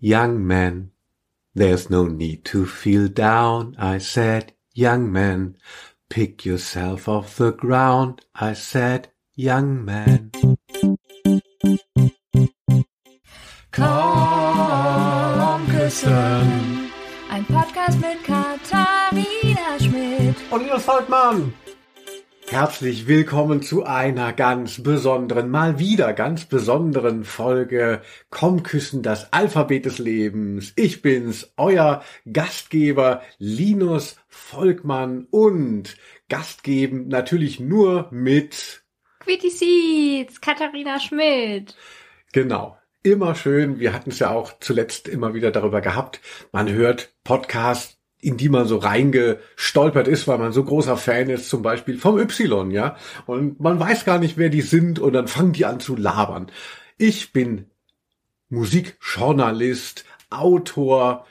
young man. There's no need to feel down, I said, young man. Pick yourself off the ground, I said, young man. Komm küssen. Ein Podcast mit Katharina Schmidt. Und Linus Volkmann. Herzlich willkommen zu einer ganz besonderen, mal wieder ganz besonderen Folge Komm küssen, das Alphabet des Lebens. Ich bin's, euer Gastgeber Linus Volkmann und Gastgeben natürlich nur mit Quitty Seeds, Katharina Schmidt. Genau. Immer schön. Wir hatten es ja auch zuletzt immer wieder darüber gehabt. Man hört Podcast in die man so reingestolpert ist, weil man so großer Fan ist, zum Beispiel vom Y, ja. Und man weiß gar nicht, wer die sind und dann fangen die an zu labern. Ich bin Musikjournalist, Autor,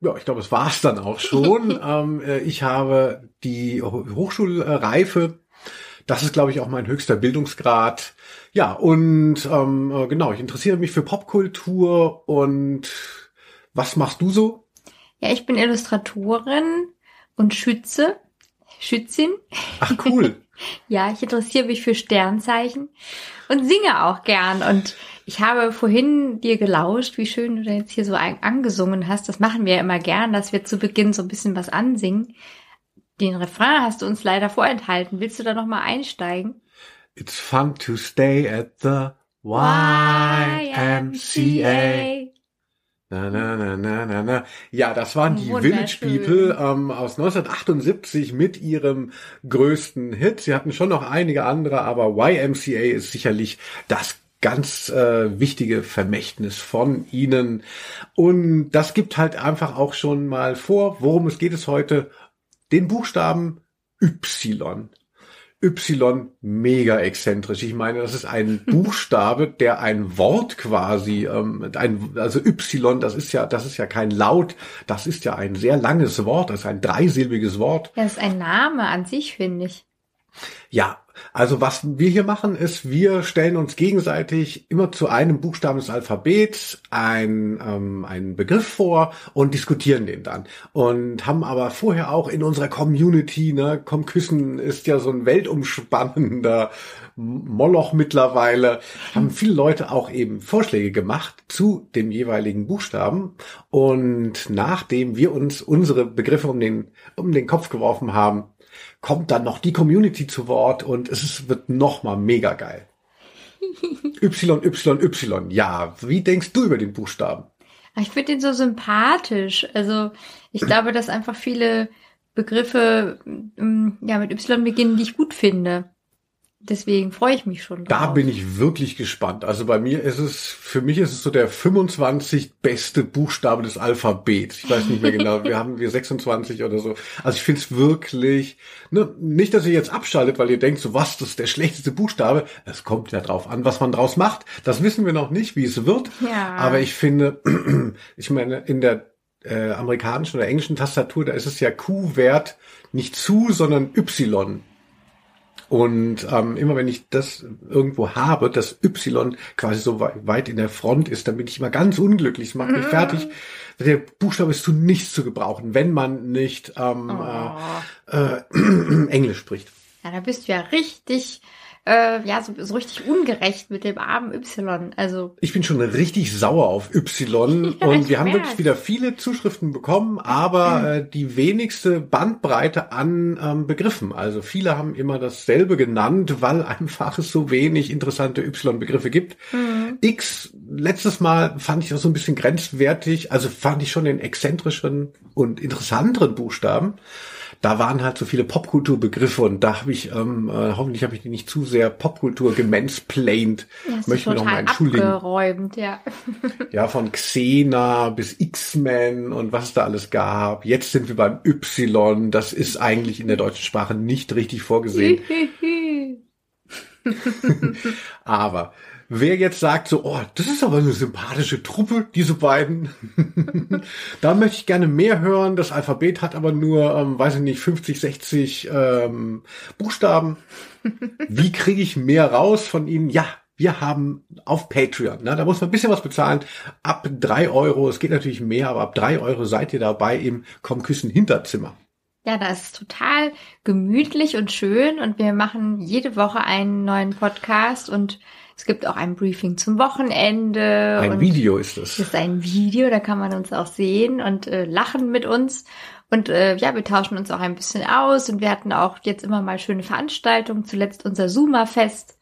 ja, ich glaube, es war's dann auch schon. ähm, äh, ich habe die Hochschulreife. Das ist, glaube ich, auch mein höchster Bildungsgrad. Ja, und ähm, äh, genau, ich interessiere mich für Popkultur und was machst du so? Ja, ich bin Illustratorin und Schütze, Schützin. Ach cool. ja, ich interessiere mich für Sternzeichen und singe auch gern. Und ich habe vorhin dir gelauscht, wie schön du da jetzt hier so angesungen hast. Das machen wir ja immer gern, dass wir zu Beginn so ein bisschen was ansingen. Den Refrain hast du uns leider vorenthalten. Willst du da noch mal einsteigen? It's fun to stay at the YMCA. Na, na, na, na, na, na. Ja, das waren die Village People ähm, aus 1978 mit ihrem größten Hit. Sie hatten schon noch einige andere, aber YMCA ist sicherlich das ganz äh, wichtige Vermächtnis von ihnen. Und das gibt halt einfach auch schon mal vor, worum es geht es heute. Den Buchstaben Y. Y mega exzentrisch. Ich meine, das ist ein Buchstabe, der ein Wort quasi, ähm, ein, also Y, das ist ja, das ist ja kein Laut, das ist ja ein sehr langes Wort, das ist ein dreisilbiges Wort. Ja, das ist ein Name an sich, finde ich. Ja, also was wir hier machen, ist, wir stellen uns gegenseitig immer zu einem Buchstaben des Alphabets ein, ähm, einen Begriff vor und diskutieren den dann. Und haben aber vorher auch in unserer Community, ne, Komm Küssen ist ja so ein weltumspannender Moloch mittlerweile, haben viele Leute auch eben Vorschläge gemacht zu dem jeweiligen Buchstaben. Und nachdem wir uns unsere Begriffe um den, um den Kopf geworfen haben, kommt dann noch die Community zu Wort und es ist, wird noch mal mega geil. Y, Y, Y. Ja, wie denkst du über den Buchstaben? Ich finde den so sympathisch. Also ich glaube, dass einfach viele Begriffe mm, ja mit Y beginnen, die ich gut finde. Deswegen freue ich mich schon. Drauf. Da bin ich wirklich gespannt. Also bei mir ist es, für mich ist es so der 25 beste Buchstabe des Alphabets. Ich weiß nicht mehr genau, wir haben wir 26 oder so. Also ich finde es wirklich, ne, nicht, dass ihr jetzt abschaltet, weil ihr denkt, so was, das ist der schlechteste Buchstabe. Es kommt ja drauf an, was man draus macht. Das wissen wir noch nicht, wie es wird. Ja. Aber ich finde, ich meine, in der äh, amerikanischen oder englischen Tastatur, da ist es ja Q-Wert nicht zu, sondern Y. Und ähm, immer wenn ich das irgendwo habe, das Y quasi so weit in der Front ist, dann bin ich immer ganz unglücklich. Es macht mich mm. fertig. Der Buchstabe ist zu nichts zu gebrauchen, wenn man nicht ähm, oh. äh, äh, Englisch spricht. Ja, da bist du ja richtig äh, ja, so, so richtig ungerecht mit dem armen Y. Also ich bin schon richtig sauer auf Y ja, und wir haben wirklich wieder viele Zuschriften bekommen, aber mhm. äh, die wenigste Bandbreite an ähm, Begriffen. Also viele haben immer dasselbe genannt, weil einfach es so wenig interessante Y-Begriffe gibt. Mhm. X letztes Mal fand ich auch so ein bisschen grenzwertig, also fand ich schon den exzentrischen und interessanteren Buchstaben da waren halt so viele Popkulturbegriffe und da habe ich, ähm, äh, hoffentlich habe ich die nicht zu sehr Popkultur gemansplained. Das Möchte mir nochmal entschuldigen. Abgeräumt, ja. ja, von Xena bis X-Men und was es da alles gab. Jetzt sind wir beim Y. Das ist eigentlich in der deutschen Sprache nicht richtig vorgesehen. Aber Wer jetzt sagt so, oh, das ist aber eine sympathische Truppe, diese beiden, da möchte ich gerne mehr hören. Das Alphabet hat aber nur, ähm, weiß ich nicht, 50, 60 ähm, Buchstaben. Wie kriege ich mehr raus von ihnen? Ja, Wir haben auf Patreon, ne, da muss man ein bisschen was bezahlen, ab drei Euro, es geht natürlich mehr, aber ab drei Euro seid ihr dabei im Komm Küssen Hinterzimmer. Ja, das ist total gemütlich und schön und wir machen jede Woche einen neuen Podcast und es gibt auch ein Briefing zum Wochenende. Ein Video ist es. Ist ein Video, da kann man uns auch sehen und äh, lachen mit uns. Und äh, ja, wir tauschen uns auch ein bisschen aus und wir hatten auch jetzt immer mal schöne Veranstaltungen. Zuletzt unser Zoomer-Fest.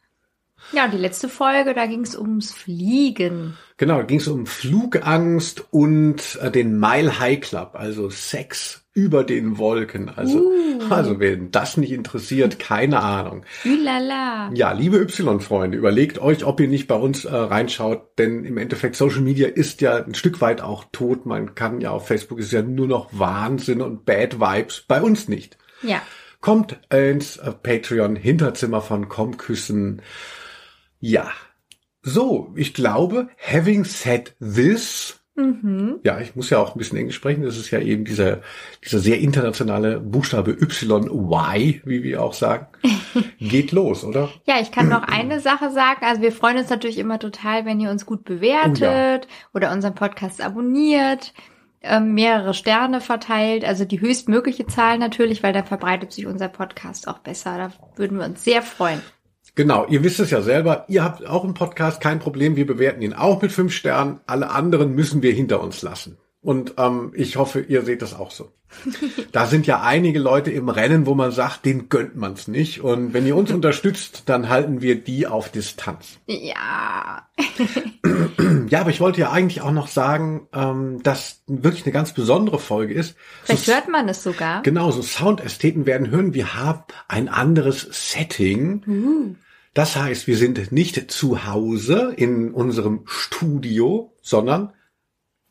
Ja, und die letzte Folge, da ging es ums Fliegen. Genau, da ging es um Flugangst und äh, den Mile High Club, also Sex über den Wolken. Also, uh. also wen das nicht interessiert, keine Ahnung. Ülala. Ja, liebe Y-Freunde, überlegt euch, ob ihr nicht bei uns äh, reinschaut, denn im Endeffekt Social Media ist ja ein Stück weit auch tot. Man kann ja auf Facebook ist ja nur noch Wahnsinn und Bad Vibes, bei uns nicht. Ja. Kommt ins äh, Patreon Hinterzimmer von Comküssen. Ja. So, ich glaube, having said this, Mhm. ja, ich muss ja auch ein bisschen Englisch sprechen. Das ist ja eben dieser, dieser sehr internationale Buchstabe Y, Y, wie wir auch sagen. Geht los, oder? Ja, ich kann noch eine Sache sagen. Also wir freuen uns natürlich immer total, wenn ihr uns gut bewertet Oh ja. oder unseren Podcast abonniert, ähm, mehrere Sterne verteilt, also die höchstmögliche Zahl natürlich, weil dann verbreitet sich unser Podcast auch besser. Da würden wir uns sehr freuen. Genau, ihr wisst es ja selber, ihr habt auch einen Podcast, kein Problem, wir bewerten ihn auch mit fünf Sternen. Alle anderen müssen wir hinter uns lassen. Und ähm, ich hoffe, ihr seht das auch so. Da sind ja einige Leute im Rennen, wo man sagt, denen gönnt man's nicht. Und wenn ihr uns unterstützt, dann halten wir die auf Distanz. Ja. Ja, aber ich wollte ja eigentlich auch noch sagen, ähm, dass wirklich eine ganz besondere Folge ist. Vielleicht so, hört man es sogar. Genau, so Soundästheten werden hören, wir haben ein anderes Setting. Uh. Das heißt, wir sind nicht zu Hause in unserem Studio, sondern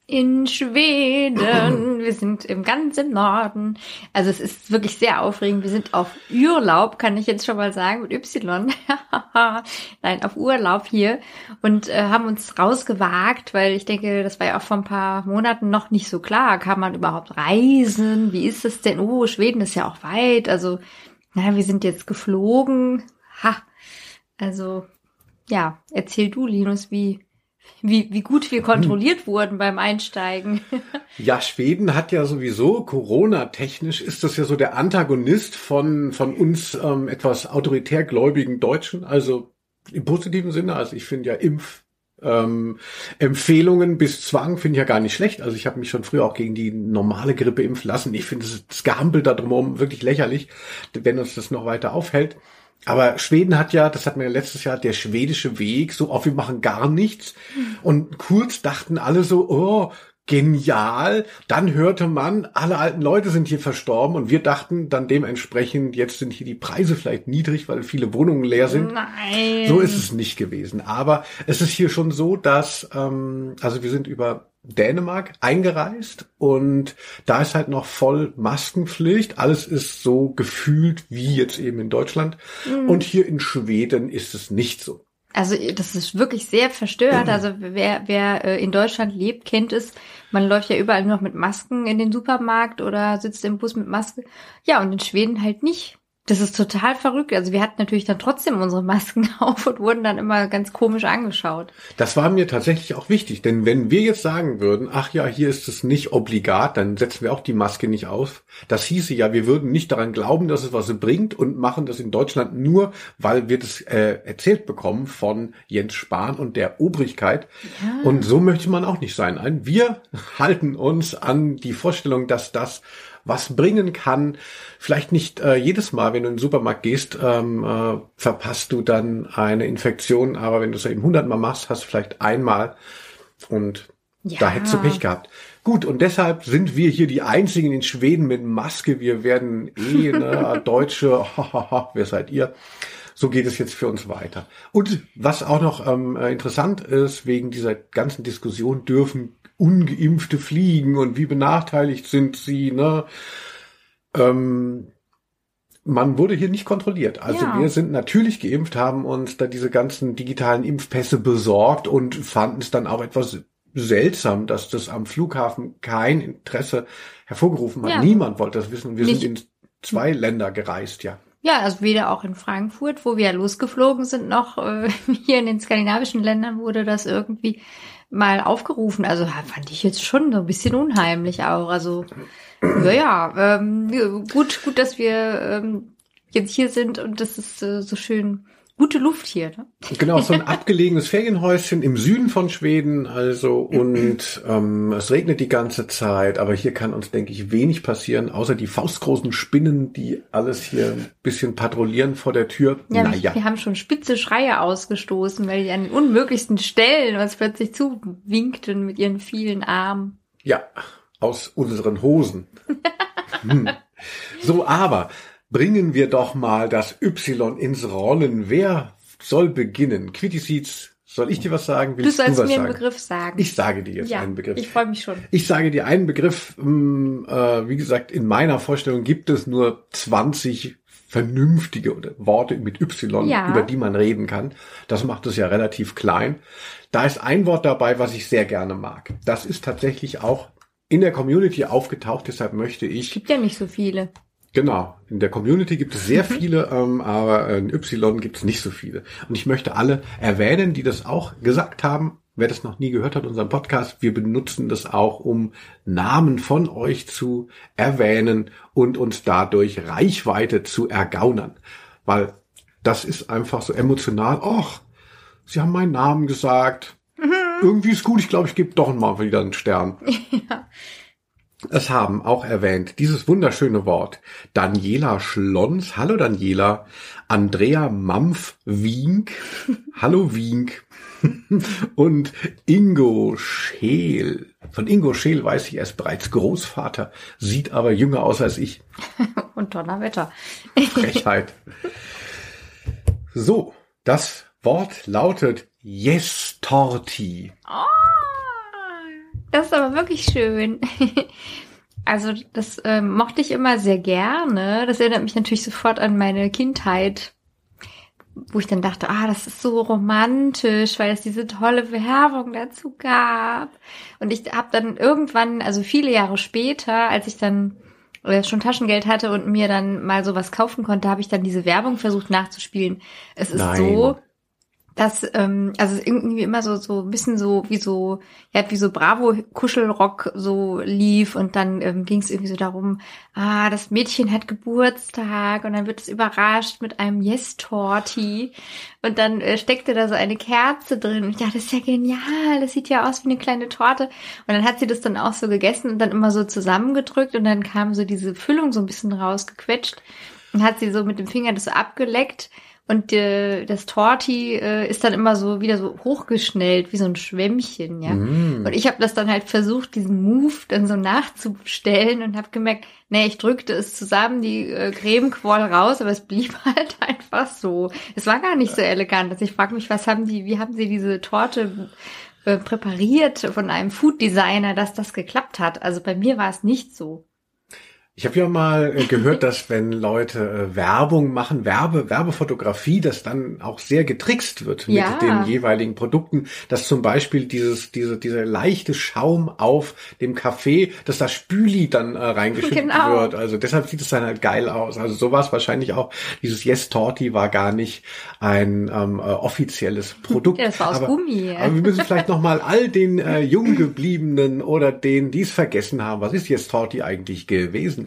In Schweden. Wir sind im ganzen Norden. Also es ist wirklich sehr aufregend. Wir sind auf Urlaub, kann ich jetzt schon mal sagen, mit Y. Nein, auf Urlaub hier und äh, haben uns rausgewagt, weil ich denke, das war ja auch vor ein paar Monaten noch nicht so klar. Kann man überhaupt reisen? Wie ist es denn? Oh, Schweden ist ja auch weit. Also, naja, wir sind jetzt geflogen. Ha. Also, ja, erzähl du, Linus, wie, wie, wie gut wir kontrolliert wurden beim Einsteigen. ja, Schweden hat ja sowieso Corona-technisch ist das ja so der Antagonist von von uns ähm, etwas autoritär gläubigen Deutschen. Also im positiven Sinne. Also ich finde ja Impf ähm, Empfehlungen bis Zwang finde ich ja gar nicht schlecht. Also ich habe mich schon früher auch gegen die normale Grippe impfen lassen. Ich finde das, das Gehampel da drumherum wirklich lächerlich, wenn uns das noch weiter aufhält. Aber Schweden hat ja, das hat man ja letztes Jahr, der schwedische Weg, so auf, wir machen gar nichts. Und kurz dachten alle so, oh, genial. Dann hörte man, alle alten Leute sind hier verstorben und wir dachten dann dementsprechend, jetzt sind hier die Preise vielleicht niedrig, weil viele Wohnungen leer sind. Nein. So ist es nicht gewesen. Aber es ist hier schon so, dass, ähm, also wir sind über Dänemark eingereist und da ist halt noch voll Maskenpflicht. Alles ist so gefühlt wie jetzt eben in Deutschland. Und hier in Schweden ist es nicht so. Also das ist wirklich sehr verstört. Also wer, wer äh, in Deutschland lebt, kennt es. Man läuft ja überall nur noch mit Masken in den Supermarkt oder sitzt im Bus mit Maske. Ja, und in Schweden halt nicht. Das ist total verrückt. Also wir hatten natürlich dann trotzdem unsere Masken auf und wurden dann immer ganz komisch angeschaut. Das war mir tatsächlich auch wichtig, denn wenn wir jetzt sagen würden, ach ja, hier ist es nicht obligat, dann setzen wir auch die Maske nicht auf. Das hieße ja, wir würden nicht daran glauben, dass es was bringt und machen das in Deutschland nur, weil wir das äh, erzählt bekommen von Jens Spahn und der Obrigkeit. Ja. Und so möchte man auch nicht sein. Ein- Wir halten uns an die Vorstellung, dass das was bringen kann. Vielleicht nicht äh, jedes Mal, wenn du in den Supermarkt gehst, ähm, äh, verpasst du dann eine Infektion, aber wenn du es eben hundertmal machst, hast du vielleicht einmal und Ja. da hättest du Pech gehabt. Gut, und deshalb sind wir hier die einzigen in Schweden mit Maske. Wir werden eh ne, Deutsche, wer seid ihr? So geht es jetzt für uns weiter. Und was auch noch ähm, äh, interessant ist, wegen dieser ganzen Diskussion, dürfen Ungeimpfte fliegen und wie benachteiligt sind sie, ne? Ähm, man wurde hier nicht kontrolliert. Also Ja. wir sind natürlich geimpft, haben uns da diese ganzen digitalen Impfpässe besorgt und fanden es dann auch etwas seltsam, dass das am Flughafen kein Interesse hervorgerufen hat. Ja. Niemand wollte das wissen. Wir Nicht- sind in zwei Länder gereist, ja. Ja, also weder auch in Frankfurt, wo wir ja losgeflogen sind, noch äh, hier in den skandinavischen Ländern wurde das irgendwie mal aufgerufen. Also fand ich jetzt schon so ein bisschen unheimlich auch. Also ja, ähm, gut, gut, dass wir ähm, jetzt hier sind und das ist äh, so schön gute Luft hier. Ne? Genau, so ein abgelegenes Ferienhäuschen im Süden von Schweden, also und ähm, es regnet die ganze Zeit, aber hier kann uns, denke ich, wenig passieren, außer die faustgroßen Spinnen, die alles hier ein bisschen patrouillieren vor der Tür. Ja, naja. wir haben schon spitze Schreie ausgestoßen, weil die an den unmöglichsten Stellen uns plötzlich zuwinkten mit ihren vielen Armen. Ja, aus unseren Hosen. hm. So, aber bringen wir doch mal das Y ins Rollen. Wer soll beginnen? Quitty soll ich dir was sagen? Willst du sollst du mir sagen? einen Begriff sagen. Ich sage dir jetzt ja, einen Begriff. Ich freue mich schon. Ich sage dir einen Begriff. Mm, äh, wie gesagt, in meiner Vorstellung gibt es nur 20 vernünftige Worte mit Y, ja. über die man reden kann. Das macht es ja relativ klein. Da ist ein Wort dabei, was ich sehr gerne mag. Das ist tatsächlich auch in der Community aufgetaucht, deshalb möchte ich. Gibt ja nicht so viele. Genau. In der Community gibt es sehr viele, ähm, aber in Y gibt es nicht so viele. Und ich möchte alle erwähnen, die das auch gesagt haben. Wer das noch nie gehört hat, unseren Podcast, wir benutzen das auch, um Namen von euch zu erwähnen und uns dadurch Reichweite zu ergaunern. Weil das ist einfach so emotional. Och, sie haben meinen Namen gesagt. Mhm. Irgendwie ist gut. Ich glaube, ich gebe doch mal wieder einen Stern. Ja. Es haben auch erwähnt dieses wunderschöne Wort Daniela Schlons, hallo Daniela, Andrea Mampf Wink, hallo Wink und Ingo Scheel. Von Ingo Scheel weiß ich, er ist bereits Großvater, sieht aber jünger aus als ich. und Donnerwetter. Frechheit. So, das Wort lautet Yes Torti. Oh. Das ist aber wirklich schön. Also das äh, mochte ich immer sehr gerne. Das erinnert mich natürlich sofort an meine Kindheit, wo ich dann dachte, ah, das ist so romantisch, weil es diese tolle Werbung dazu gab. Und ich habe dann irgendwann, also viele Jahre später, als ich dann äh, schon Taschengeld hatte und mir dann mal sowas kaufen konnte, habe ich dann diese Werbung versucht nachzuspielen. Es ist Nein. so das, ähm, also irgendwie immer so, so ein bisschen so, wie so, ja, wie so Bravo-Kuschelrock so lief und dann ähm, ging es irgendwie so darum, ah, das Mädchen hat Geburtstag und dann wird es überrascht mit einem Yes-Torti und dann äh, steckte da so eine Kerze drin und ich dachte, das ist ja genial, das sieht ja aus wie eine kleine Torte. Und dann hat sie das dann auch so gegessen und dann immer so zusammengedrückt und dann kam so diese Füllung so ein bisschen rausgequetscht und hat sie so mit dem Finger das so abgeleckt und äh, das Torti äh, ist dann immer so wieder so hochgeschnellt, wie so ein Schwämmchen, ja. Mm. Und ich habe das dann halt versucht, diesen Move dann so nachzustellen und habe gemerkt, nee, ich drückte es zusammen, die äh, Cremequoll raus, aber es blieb halt einfach so. Es war gar nicht so elegant. Also ich frage mich, was haben die, wie haben sie diese Torte äh, präpariert von einem Food Designer, dass das geklappt hat? Also bei mir war es nicht so. Ich habe ja mal äh, gehört, dass wenn Leute äh, Werbung machen, Werbe, Werbefotografie, dass dann auch sehr getrickst wird mit ja. den jeweiligen Produkten, dass zum Beispiel dieses, diese, dieser leichte Schaum auf dem Kaffee, dass da Spüli dann äh, reingeschüttet genau. wird. Also deshalb sieht es dann halt geil aus. Also so war es wahrscheinlich auch. Dieses Yes Torti war gar nicht ein ähm, äh, offizielles Produkt. Ja, das war aus aber, Gummi. Aber wir müssen vielleicht noch mal all den äh, Junggebliebenen oder denen, die es vergessen haben, was ist Yes Torti eigentlich gewesen?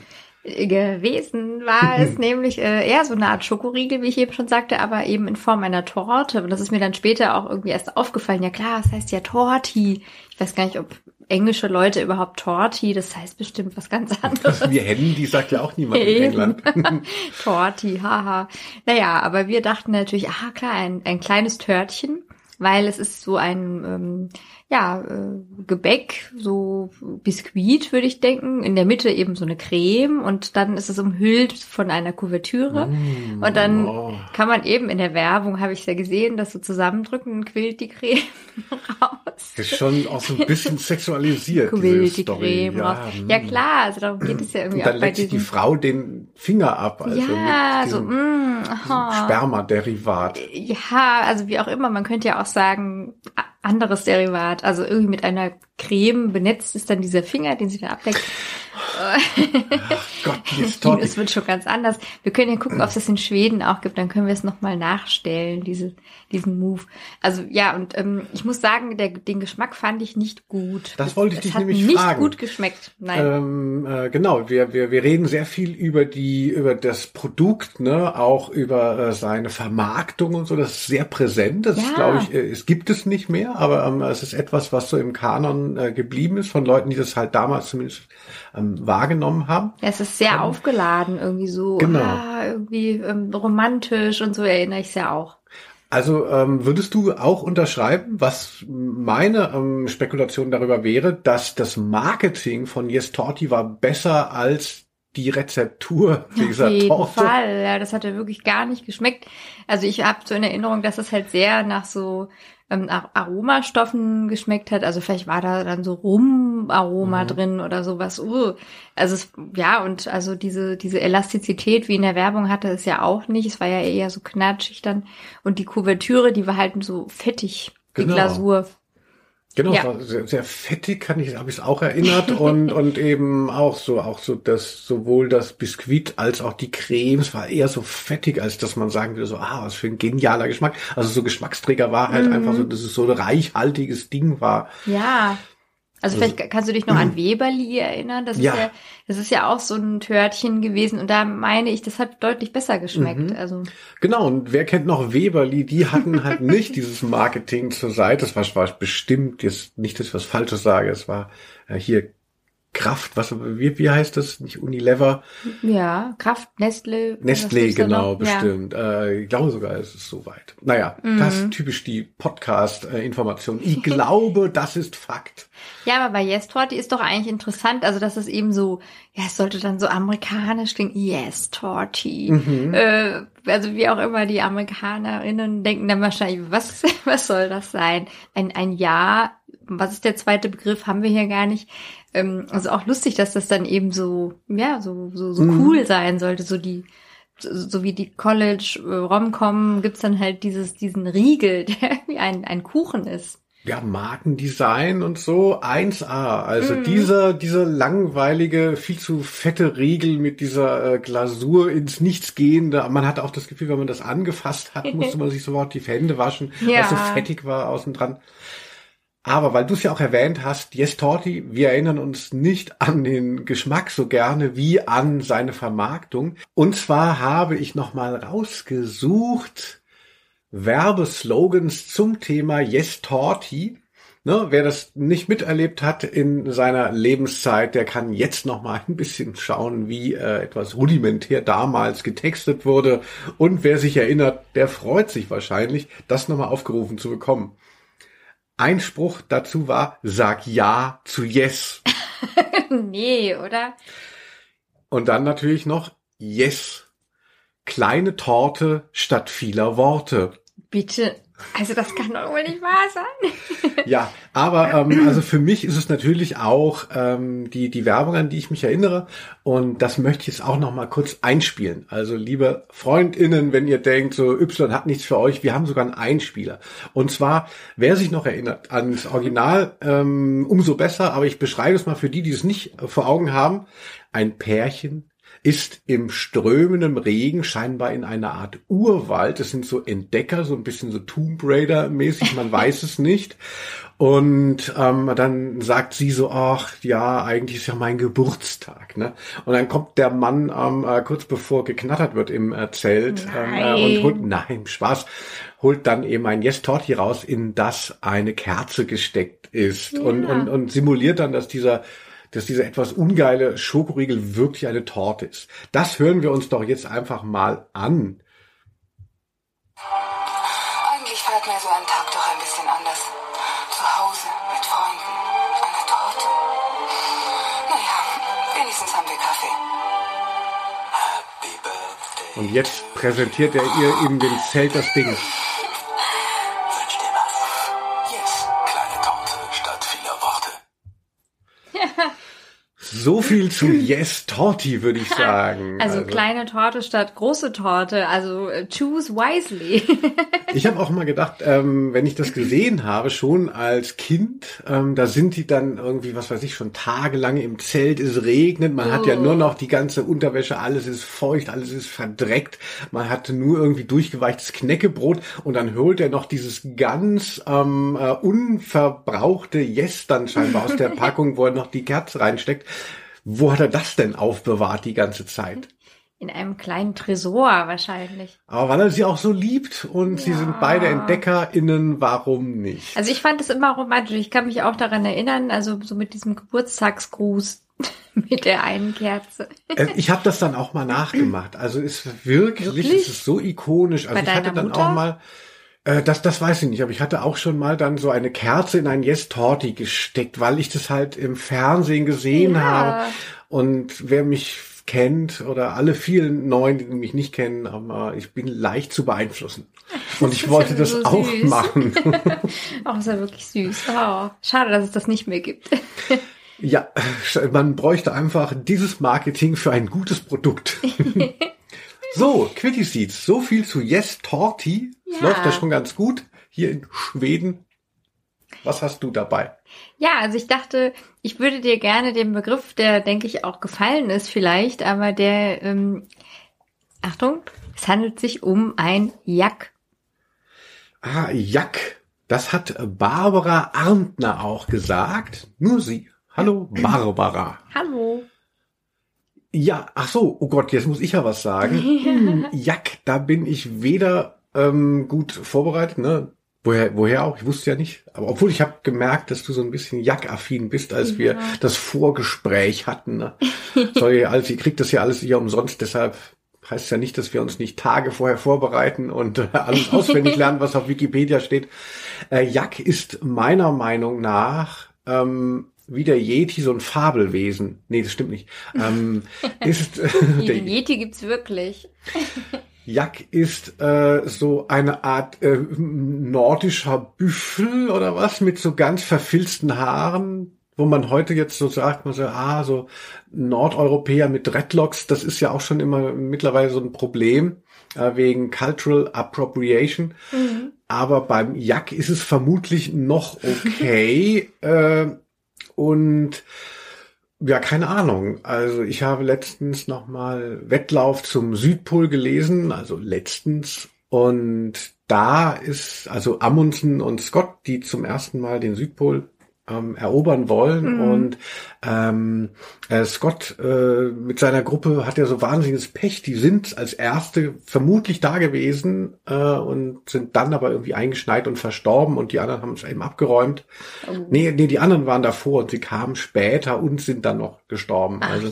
Gewesen war es nämlich äh, eher so eine Art Schokoriegel, wie ich eben schon sagte, aber eben in Form einer Torte. Und das ist mir dann später auch irgendwie erst aufgefallen. Ja klar, das heißt ja Torti. Ich weiß gar nicht, ob englische Leute überhaupt Torti, das heißt bestimmt was ganz anderes. Wir hätten, die sagt ja auch niemand in England. Torti, haha. Naja, aber wir dachten natürlich, ah klar, ein, ein kleines Törtchen, weil es ist so ein ähm, ja, äh, Gebäck, so Biskuit, würde ich denken. In der Mitte eben so eine Creme und dann ist es umhüllt von einer Kuvertüre. Mm, und dann oh. kann man eben in der Werbung, habe ich ja gesehen, das so zusammendrücken und quillt die Creme raus. Ist schon auch so ein bisschen sexualisiert, quillt die Creme ja. raus. Ja mm. klar, also darum geht es ja irgendwie und dann auch bei leckt die Frau den Finger ab. Also ja, so mm, oh. Spermaderivat. Ja, also wie auch immer, man könnte ja auch sagen, anderes Derivat, also irgendwie mit einer Creme benetzt ist dann dieser Finger, den sie da ableckt. Ach Gott, jetzt Torti. Es wird schon ganz anders. Wir können ja gucken, ob es das in Schweden auch gibt. Dann können wir es nochmal nachstellen, diese, diesen Move. Also ja, und ähm, ich muss sagen, der, den Geschmack fand ich nicht gut. Das wollte ich es dich hat nämlich nicht fragen. gut geschmeckt. Nein. Ähm, äh, genau, wir, wir, wir reden sehr viel über die, über das Produkt, ne, auch über äh, seine Vermarktung und so. Das ist sehr präsent. Das ist, Ja. glaube ich, äh, es gibt es nicht mehr, aber ähm, es ist etwas, was so im Kanon äh, geblieben ist von Leuten, die das halt damals zumindest ähm, wahrgenommen haben. Ja, es ist sehr aufgeladen, irgendwie so, Genau. ah, irgendwie ähm, romantisch und so erinnere ich es ja auch. Also ähm, würdest du auch unterschreiben, was meine ähm, Spekulation darüber wäre, dass das Marketing von Yes Torti war besser als die Rezeptur dieser Auf jeden Torte? Fall, ja, das hat ja wirklich gar nicht geschmeckt. Also ich habe so in Erinnerung, dass es halt sehr nach so ähm, Ar- Aromastoffen geschmeckt hat. Also vielleicht war da dann so Rum-Aroma Mhm. drin oder sowas. Uh. Also es, ja, und also diese, diese Elastizität, wie in der Werbung hatte es ja auch nicht. Es war ja eher so knatschig dann. Und die Kuvertüre, die war halt so fettig, die Genau. Glasur. Genau, Ja. sehr, sehr fettig, kann ich, habe ich es auch erinnert und und eben auch so, auch so das sowohl das Biskuit als auch die Creme, es war eher so fettig, als dass man sagen würde so, ah, was für ein genialer Geschmack. Also so Geschmacksträger war halt einfach so, dass es so ein reichhaltiges Ding war. Ja. Also vielleicht kannst du dich noch an Weberli erinnern. Das Ja. ist ja, das ist ja auch so ein Törtchen gewesen. Und da meine ich, das hat deutlich besser geschmeckt. Mhm. Also Genau, und wer kennt noch Weberli? Die hatten halt nicht dieses Marketing zur Seite. Das war, war bestimmt jetzt nicht, dass ich was Falsches sage. Es war äh, hier Kraft, was, wie, wie heißt das? Nicht Unilever? ja, Kraft, Nestle. da genau, noch? Ja. bestimmt. Äh, ich glaube sogar, es ist soweit. Naja, das ist typisch die Podcast-Information. Ich glaube, das ist Fakt. Ja, aber bei Yes Torti ist doch eigentlich interessant, also dass es eben so, ja, es sollte dann so amerikanisch klingen, Yes Torti. Mhm. Äh, also wie auch immer die Amerikanerinnen denken dann wahrscheinlich, was, was soll das sein? Ein, ein Ja, was ist der zweite Begriff, haben wir hier gar nicht. Ähm, also auch lustig, dass das dann eben so, ja, so, so, so Mhm. cool sein sollte, so die, so, so wie die College äh, Romcom gibt's dann halt dieses, diesen Riegel, der wie ein, ein Kuchen ist. Ja, Markendesign und so 1A. Also dieser, dieser langweilige, viel zu fette Riegel mit dieser äh, Glasur ins Nichts gehende. Man hatte auch das Gefühl, wenn man das angefasst hat, musste man sich sofort die Hände waschen, weil Ja. es so fettig war außen dran. Aber weil du es ja auch erwähnt hast, Yes Torti, wir erinnern uns nicht an den Geschmack so gerne wie an seine Vermarktung. Und zwar habe ich nochmal rausgesucht Werbeslogans zum Thema Yes Torti. Ne, wer das nicht miterlebt hat in seiner Lebenszeit, der kann jetzt noch mal ein bisschen schauen, wie äh, etwas rudimentär damals getextet wurde. Und wer sich erinnert, der freut sich wahrscheinlich, das nochmal aufgerufen zu bekommen. Ein Spruch dazu war, sag Ja zu Yes. nee, oder? Und dann natürlich noch Yes. Kleine Torte statt vieler Worte. Bitte. Also das kann doch wohl nicht wahr sein. Ja, aber ähm, also für mich ist es natürlich auch ähm, die die Werbung, an die ich mich erinnere und das möchte ich jetzt auch noch mal kurz einspielen. Also liebe Freundinnen, wenn ihr denkt, so Y hat nichts für euch, wir haben sogar einen Einspieler. Und zwar, wer sich noch erinnert ans Original, ähm, umso besser. Aber ich beschreibe es mal für die, die es nicht vor Augen haben: Ein Pärchen ist im strömenden Regen scheinbar in einer Art Urwald. Das sind so Entdecker, so ein bisschen so Tomb Raider mäßig, man weiß es nicht. Und ähm, dann sagt sie so, ach ja, eigentlich ist ja mein Geburtstag. Ne? Und dann kommt der Mann ähm, äh, kurz bevor geknattert wird im äh, Zelt ähm, äh, und Nein. holt, nein, Spaß, holt dann eben ein Yes Torti raus, in das eine Kerze gesteckt ist und, Ja. und, und simuliert dann, dass dieser dass dieser etwas ungeile Schokoriegel wirklich eine Torte ist. Das hören wir uns doch jetzt einfach mal an. Eigentlich fällt mir so ein Tag doch ein bisschen anders. Zu Hause, mit Freunden, eine Torte. Naja, wenigstens haben wir Kaffee. Happy Birthday. Und jetzt präsentiert er ihr in dem Zelt das Ding. So viel zu Yes Torti, würde ich sagen. Also, kleine Torte statt große Torte. Also äh, choose wisely. Ich habe auch mal gedacht, ähm, wenn ich das gesehen habe, schon als Kind, ähm, da sind die dann irgendwie, was weiß ich, schon tagelang im Zelt, es regnet, man hat ja Oh. nur noch die ganze Unterwäsche, alles ist feucht, alles ist verdreckt, man hatte nur irgendwie durchgeweichtes Knäckebrot und dann holt er noch dieses ganz ähm, äh, unverbrauchte Yes dann scheinbar aus der Packung, wo er noch die Kerze reinsteckt. Wo hat er das denn aufbewahrt die ganze Zeit? In einem kleinen Tresor wahrscheinlich. Aber weil er sie auch so liebt und sie sind beide EntdeckerInnen, warum nicht? Also ich fand es immer romantisch. Ich kann mich auch daran erinnern, also so mit diesem Geburtstagsgruß mit der einen Kerze. Äh, Ich habe das dann auch mal nachgemacht. Also ist wirklich, Wirklich? es ist so ikonisch. Also Bei ich hatte dann Mutter? auch mal, äh, das, das weiß ich nicht, aber ich hatte auch schon mal dann so eine Kerze in ein Yes Torti gesteckt, weil ich das halt im Fernsehen gesehen Ja. habe. Und wer mich kennt oder alle vielen Neuen, die mich nicht kennen, aber ich bin leicht zu beeinflussen. Und ich wollte das so auch süß. machen. Auch ist ja wirklich süß. Oh, schade, dass es das nicht mehr gibt. Ja, man bräuchte einfach dieses Marketing für ein gutes Produkt. so, Quitty Seeds, so viel zu Yes Torti. Es Ja. läuft ja schon ganz gut hier in Schweden. Was hast du dabei? Ja, also ich dachte, ich würde dir gerne den Begriff, der denke ich auch gefallen ist vielleicht, aber der, ähm, Achtung, es handelt sich um ein Jack. Ah, Jack. Das hat Barbara Arndtner auch gesagt. Nur sie. Hallo, Barbara. Hallo. Ja, ach so, oh Gott, jetzt muss ich ja was sagen. Hm, Jack, da bin ich weder ähm, gut vorbereitet, ne? Woher, woher auch? Ich wusste ja nicht. Aber obwohl ich habe gemerkt, dass du so ein bisschen Jack-affin bist, als wir das Vorgespräch hatten. Ne? Sorry, also ihr kriegt das ja alles hier umsonst, deshalb heißt ja nicht, dass wir uns nicht Tage vorher vorbereiten und äh, alles auswendig lernen, was auf Wikipedia steht. Äh, Jack ist meiner Meinung nach ähm, wie der Yeti so ein Fabelwesen. Nee, das stimmt nicht. Ähm, ist äh, der, Den Yeti gibt's wirklich. Jack ist äh, so eine Art äh, nordischer Büffel oder was mit so ganz verfilzten Haaren, wo man heute jetzt so sagt, man so, ah, so Nordeuropäer mit Dreadlocks, das ist ja auch schon immer mittlerweile so ein Problem äh, wegen Cultural Appropriation. Aber beim Jack ist es vermutlich noch okay. äh, und ja, keine Ahnung. Also ich habe letztens noch mal Wettlauf zum Südpol gelesen, also letztens. Und da ist also Amundsen und Scott, die zum ersten Mal den Südpol ähm, erobern wollen. Und ähm, äh, Scott äh, mit seiner Gruppe hat ja so wahnsinniges Pech. Die sind als erste vermutlich da gewesen äh, und sind dann aber irgendwie eingeschneit und verstorben und die anderen haben es eben abgeräumt. Nee, nee, die anderen waren davor und sie kamen später und sind dann noch gestorben. Also,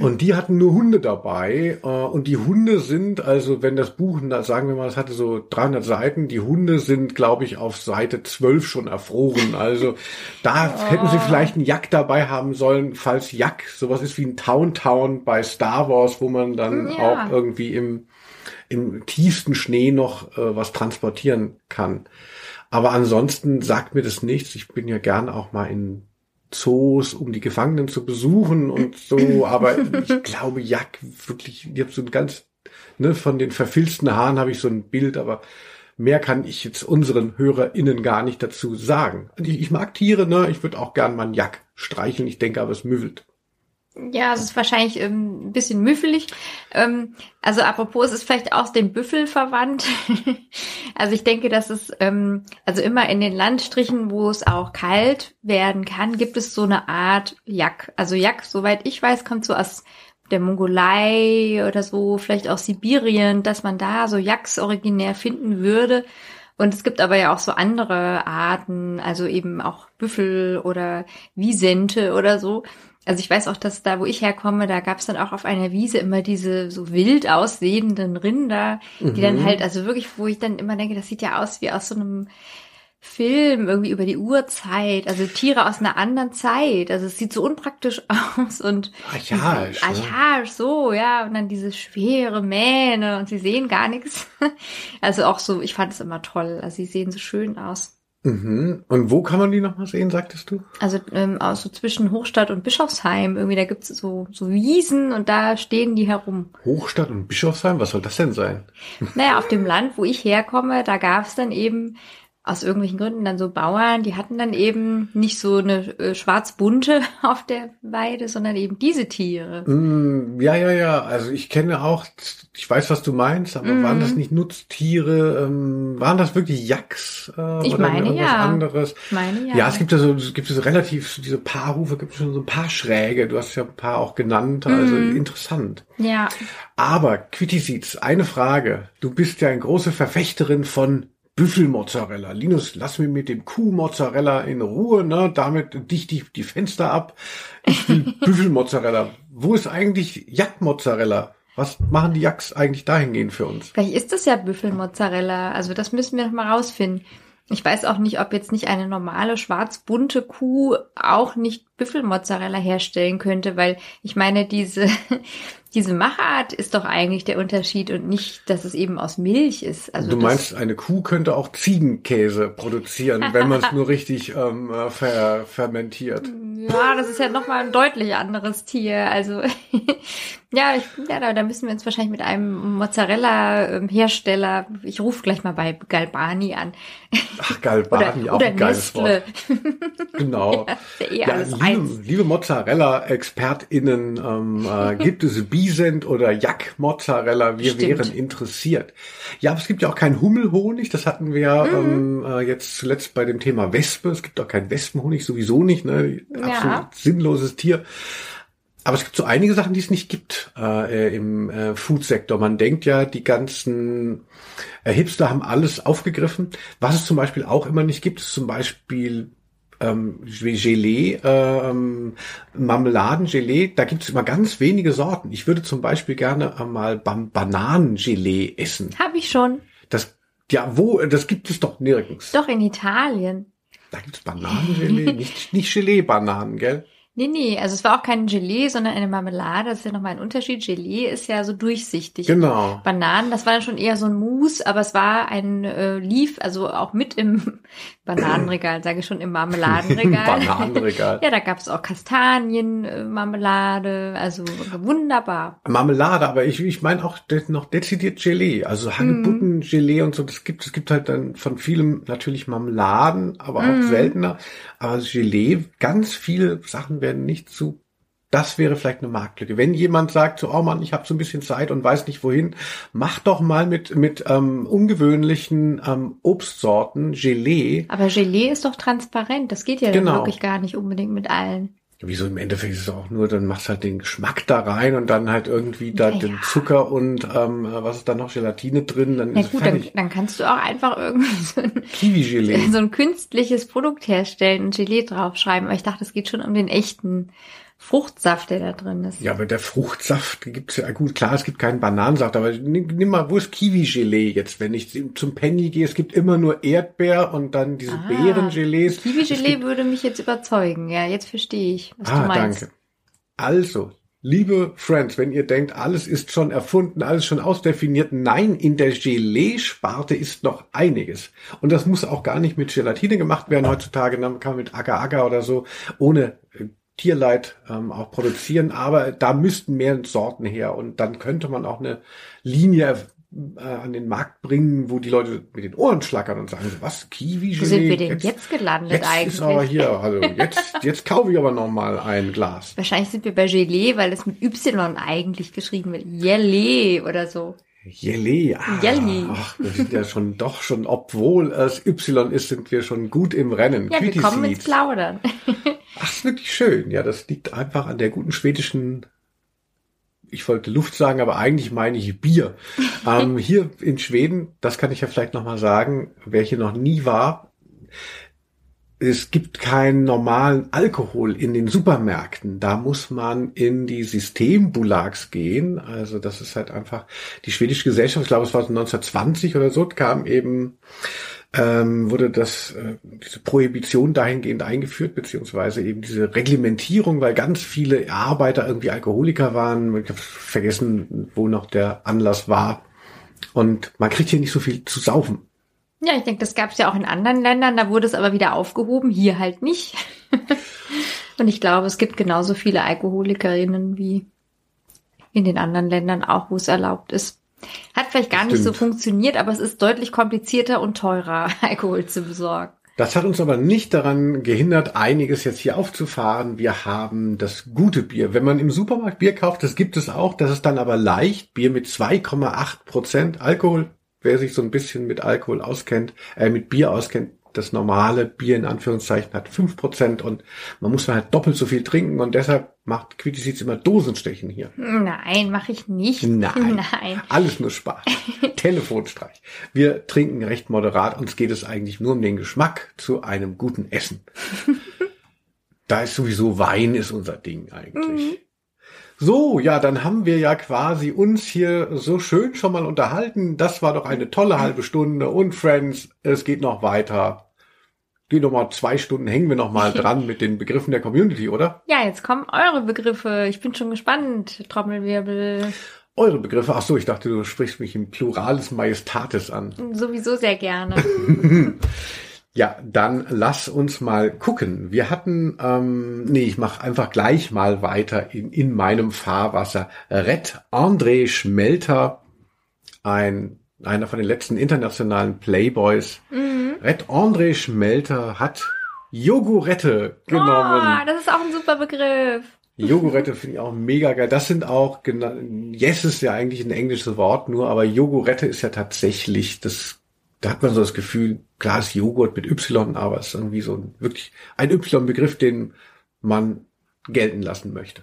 und die hatten nur Hunde dabei. Äh, und die Hunde sind, also wenn das Buch, sagen wir mal, es hatte so 300 Seiten, die Hunde sind, glaube ich, auf Seite 12 schon erfroren. Also da hätten sie vielleicht einen Jack dabei haben sollen, falls Jack sowas ist wie ein Town Town bei Star Wars, wo man dann Ja. auch irgendwie im, im tiefsten Schnee noch äh, was transportieren kann. Aber ansonsten sagt mir das nichts. Ich bin ja gern auch mal in Zoos, um die Gefangenen zu besuchen und so. Aber ich glaube, Jack wirklich, ich habe so ein ganz, ne, von den verfilzten Haaren habe ich so ein Bild, aber mehr kann ich jetzt unseren HörerInnen gar nicht dazu sagen. Ich, ich mag Tiere, ne? Ich würde auch gern mal einen Jack streicheln. Ich denke aber, es müffelt. Ja, es ist wahrscheinlich ähm, ein bisschen müffelig. Ähm, also apropos, es ist vielleicht aus dem Büffel verwandt. also ich denke, dass es, ähm, also immer in den Landstrichen, wo es auch kalt werden kann, gibt es so eine Art Jack. Also Jack, soweit ich weiß, kommt so aus der Mongolei oder so, vielleicht aus Sibirien, dass man da so Yaks originär finden würde. Und es gibt aber ja auch so andere Arten, also eben auch Büffel oder Wiesente oder so. Also ich weiß auch, dass da, wo ich herkomme, da gab es dann auch auf einer Wiese immer diese so wild aussehenden Rinder, die dann halt, also wirklich, wo ich dann immer denke, das sieht ja aus wie aus so einem Film irgendwie über die Urzeit, also Tiere aus einer anderen Zeit. Also es sieht so unpraktisch aus und Archaisch, ne? archaisch so, ja. Und dann diese schwere Mähne und sie sehen gar nichts. Also auch so, ich fand es immer toll. Also sie sehen so schön aus. Mhm. Und wo kann man die nochmal sehen, sagtest du? Also ähm, so zwischen Hochstadt und Bischofsheim. Irgendwie, da gibt's so, so Wiesen und da stehen die herum. Hochstadt und Bischofsheim, was soll das denn sein? Naja, auf dem Land, wo ich herkomme, da gab's dann eben aus irgendwelchen Gründen dann so Bauern, die hatten dann eben nicht so eine äh, schwarz-bunte auf der Weide, sondern eben diese Tiere. Mm, ja, ja, ja. Also ich kenne auch, ich weiß, was du meinst, aber Mhm. waren das nicht Nutztiere? Ähm, waren das wirklich Yaks? Äh, Ich oder meine, irgendwas ja. anderes? Ich meine, ja. Ja, es gibt ja so, es gibt so relativ, diese Paarhufe gibt es schon so ein paar schräge. Du hast ja ein paar auch genannt, also Mhm. interessant. Ja, Aber, Quittisitz, eine Frage. Du bist ja eine große Verfechterin von Büffelmozzarella. Linus, lass mir mit dem Kuhmozzarella in Ruhe, ne? Damit dichte ich die Fenster ab. Ich will Büffelmozzarella. Wo ist eigentlich Jackmozzarella? Was machen die Jacks eigentlich dahingehend für uns? Vielleicht ist das ja Büffelmozzarella. Also das müssen wir noch mal rausfinden. Ich weiß auch nicht, ob jetzt nicht eine normale schwarz-bunte Kuh auch nicht Büffelmozzarella herstellen könnte, weil ich meine, diese, diese Machart ist doch eigentlich der Unterschied und nicht, dass es eben aus Milch ist. Also du meinst, eine Kuh könnte auch Ziegenkäse produzieren, wenn man es nur richtig ähm, äh, fer fermentiert. Ja, das ist ja nochmal ein deutlich anderes Tier. Also ja, ich, ja da, da müssen wir uns wahrscheinlich mit einem Mozzarella-Hersteller, ich rufe gleich mal bei Galbani an. Ach, Oder, Galbani, auch oder ein geiles Nestle. Wort. Genau. Ja, ja eh Ja, liebe, liebe Mozzarella-ExpertInnen, ähm, äh, gibt es Bisent oder Jack-Mozzarella? Wir Stimmt. wären interessiert. Ja, aber es gibt ja auch keinen Hummelhonig, das hatten wir Mhm. ähm, äh, jetzt zuletzt bei dem Thema Wespe. Es gibt auch keinen Wespenhonig, sowieso nicht, ne? Ja. Absolut sinnloses Tier. Aber es gibt so einige Sachen, die es nicht gibt äh, im äh, Food-Sektor. Man denkt ja, die ganzen äh, Hipster haben alles aufgegriffen. Was es zum Beispiel auch immer nicht gibt, ist zum Beispiel ähm, Gelee, ähm, Marmeladengelee. Da gibt es immer ganz wenige Sorten. Ich würde zum Beispiel gerne einmal Ban Bananengelee essen. Habe ich schon. Das, ja, wo? Das gibt es doch nirgends. Doch in Italien. Da gibt es Bananengelee, nicht, nicht Gelee-Bananen, gell? Nee, nee, also es war auch kein Gelee, sondern eine Marmelade. Das ist ja nochmal ein Unterschied. Gelee ist ja so durchsichtig. Genau. Bananen, das war dann schon eher so ein Mousse, aber es war ein äh, Lief, also auch mit im Bananenregal, sage ich schon, im Marmeladenregal. Bananenregal. ja, da gab's auch Kastanien, äh, Marmelade, also wunderbar. Marmelade, aber ich, ich meine auch noch dezidiert Gelee, also Hagebutten-Gelee und so, das gibt, es gibt halt dann von vielem natürlich Marmeladen, aber auch seltener, aber Gelee, ganz viele Sachen werden nicht zu, das wäre vielleicht eine Marktlücke. Wenn jemand sagt, so, oh Mann, ich habe so ein bisschen Zeit und weiß nicht wohin, mach doch mal mit, mit ähm, ungewöhnlichen ähm, Obstsorten Gelee. Aber Gelee ist doch transparent, das geht ja Genau. dann wirklich gar nicht unbedingt mit allen. Wieso im Endeffekt ist es auch nur, dann machst halt den Geschmack da rein und dann halt irgendwie da Ja, den. Zucker und ähm, was ist da noch, Gelatine drin, dann Na ist gut, dann, fertig. dann kannst du auch einfach irgendwie so ein, Kiwi-Gelee. so ein künstliches Produkt herstellen und Gelee draufschreiben. Aber ich dachte, es geht schon um den echten Fruchtsaft, der da drin ist. Ja, aber der Fruchtsaft gibt's ja, gut, klar, es gibt keinen Bananensaft, aber nimm, nimm mal, wo ist Kiwi-Gelee jetzt? Wenn ich zum Penny gehe, es gibt immer nur Erdbeer und dann diese Ah, Beerengelees. Es Kiwi-Gelee würde mich jetzt überzeugen. Ja, jetzt verstehe ich, was Ah, du meinst. danke. Also, liebe Friends, wenn ihr denkt, alles ist schon erfunden, alles schon ausdefiniert, nein, in der Gelee-Sparte ist noch einiges. Und das muss auch gar nicht mit Gelatine gemacht werden heutzutage, dann kann man mit Agar-Agar oder so, ohne äh, Tierleid ähm, auch produzieren, aber da müssten mehr Sorten her und dann könnte man auch eine Linie äh, an den Markt bringen, wo die Leute mit den Ohren schlackern und sagen, was, Kiwi-Gelee? Wo sind wir denn jetzt, gelandet Jetzt eigentlich? ist aber hier, also jetzt, jetzt kaufe ich aber noch mal ein Glas. Wahrscheinlich sind wir bei Gelee, weil es mit Y eigentlich geschrieben wird. Gelee oder so. Jelly. Ah, Jelly. Ach, wir sind ja schon doch schon, obwohl es Y ist, sind wir schon gut im Rennen. Ja, wir kommen ins. Plaudern. Ach, ist wirklich schön. Ja, das liegt einfach an der guten schwedischen, ich wollte Luft sagen, aber eigentlich meine ich Bier. ähm, hier in Schweden, das kann ich ja vielleicht nochmal sagen, wer hier noch nie war, es gibt keinen normalen Alkohol in den Supermärkten. Da muss man in die Systembolags gehen. Also das ist halt einfach die schwedische Gesellschaft, ich glaube es war 1920 oder so, kam eben ähm, wurde das äh, diese Prohibition dahingehend eingeführt, beziehungsweise eben diese Reglementierung, weil ganz viele Arbeiter irgendwie Alkoholiker waren. Ich habe vergessen, wo noch der Anlass war. Und man kriegt hier nicht so viel zu saufen. Ja, ich denke, das gab es ja auch in anderen Ländern, da wurde es aber wieder aufgehoben, hier halt nicht. Und ich glaube, es gibt genauso viele Alkoholikerinnen wie in den anderen Ländern auch, wo es erlaubt ist. Hat vielleicht gar nicht so funktioniert, aber es ist deutlich komplizierter und teurer, Alkohol zu besorgen. Das hat uns aber nicht daran gehindert, einiges jetzt hier aufzufahren. Wir haben das gute Bier. Wenn man im Supermarkt Bier kauft, das gibt es auch, das ist dann aber leicht. Bier mit 2,8 Prozent Alkohol. Wer sich so ein bisschen mit Alkohol auskennt, äh, mit Bier auskennt, das normale Bier in Anführungszeichen hat 5 Prozent und man muss dann halt doppelt so viel trinken und deshalb macht Quitty immer Dosenstechen hier. Nein, mache ich nicht. Nein. Nein. Alles nur Spaß. Telefonstreich. Wir trinken recht moderat. Uns geht es eigentlich nur um den Geschmack zu einem guten Essen. da ist sowieso Wein ist unser Ding eigentlich. So, ja, dann haben wir ja quasi uns hier so schön schon mal unterhalten. Das war doch eine tolle halbe Stunde. Und Friends, es geht noch weiter. Geht noch mal zwei Stunden, hängen wir noch mal dran mit den Begriffen der Community, oder? Ja, jetzt kommen eure Begriffe. Ich bin schon gespannt. Trommelwirbel. Eure Begriffe. Ach so, ich dachte, du sprichst mich im Pluralis Majestatis an. Sowieso sehr gerne. Ja, dann lass uns mal gucken. Wir hatten, ähm, nee, ich mache einfach gleich mal weiter in, in meinem Fahrwasser. Red André Schmelter, ein, einer von den letzten internationalen Playboys. Red André Schmelter hat Jogurette genommen. Oh, das ist auch ein super Begriff. Jogurette finde ich auch mega geil. Das sind auch, gena- yes ist ja eigentlich ein englisches Wort nur, aber Jogurette ist ja tatsächlich, das, da hat man so das Gefühl, Joghurt mit Y, aber es ist irgendwie so ein, wirklich ein Y-Begriff, den man gelten lassen möchte.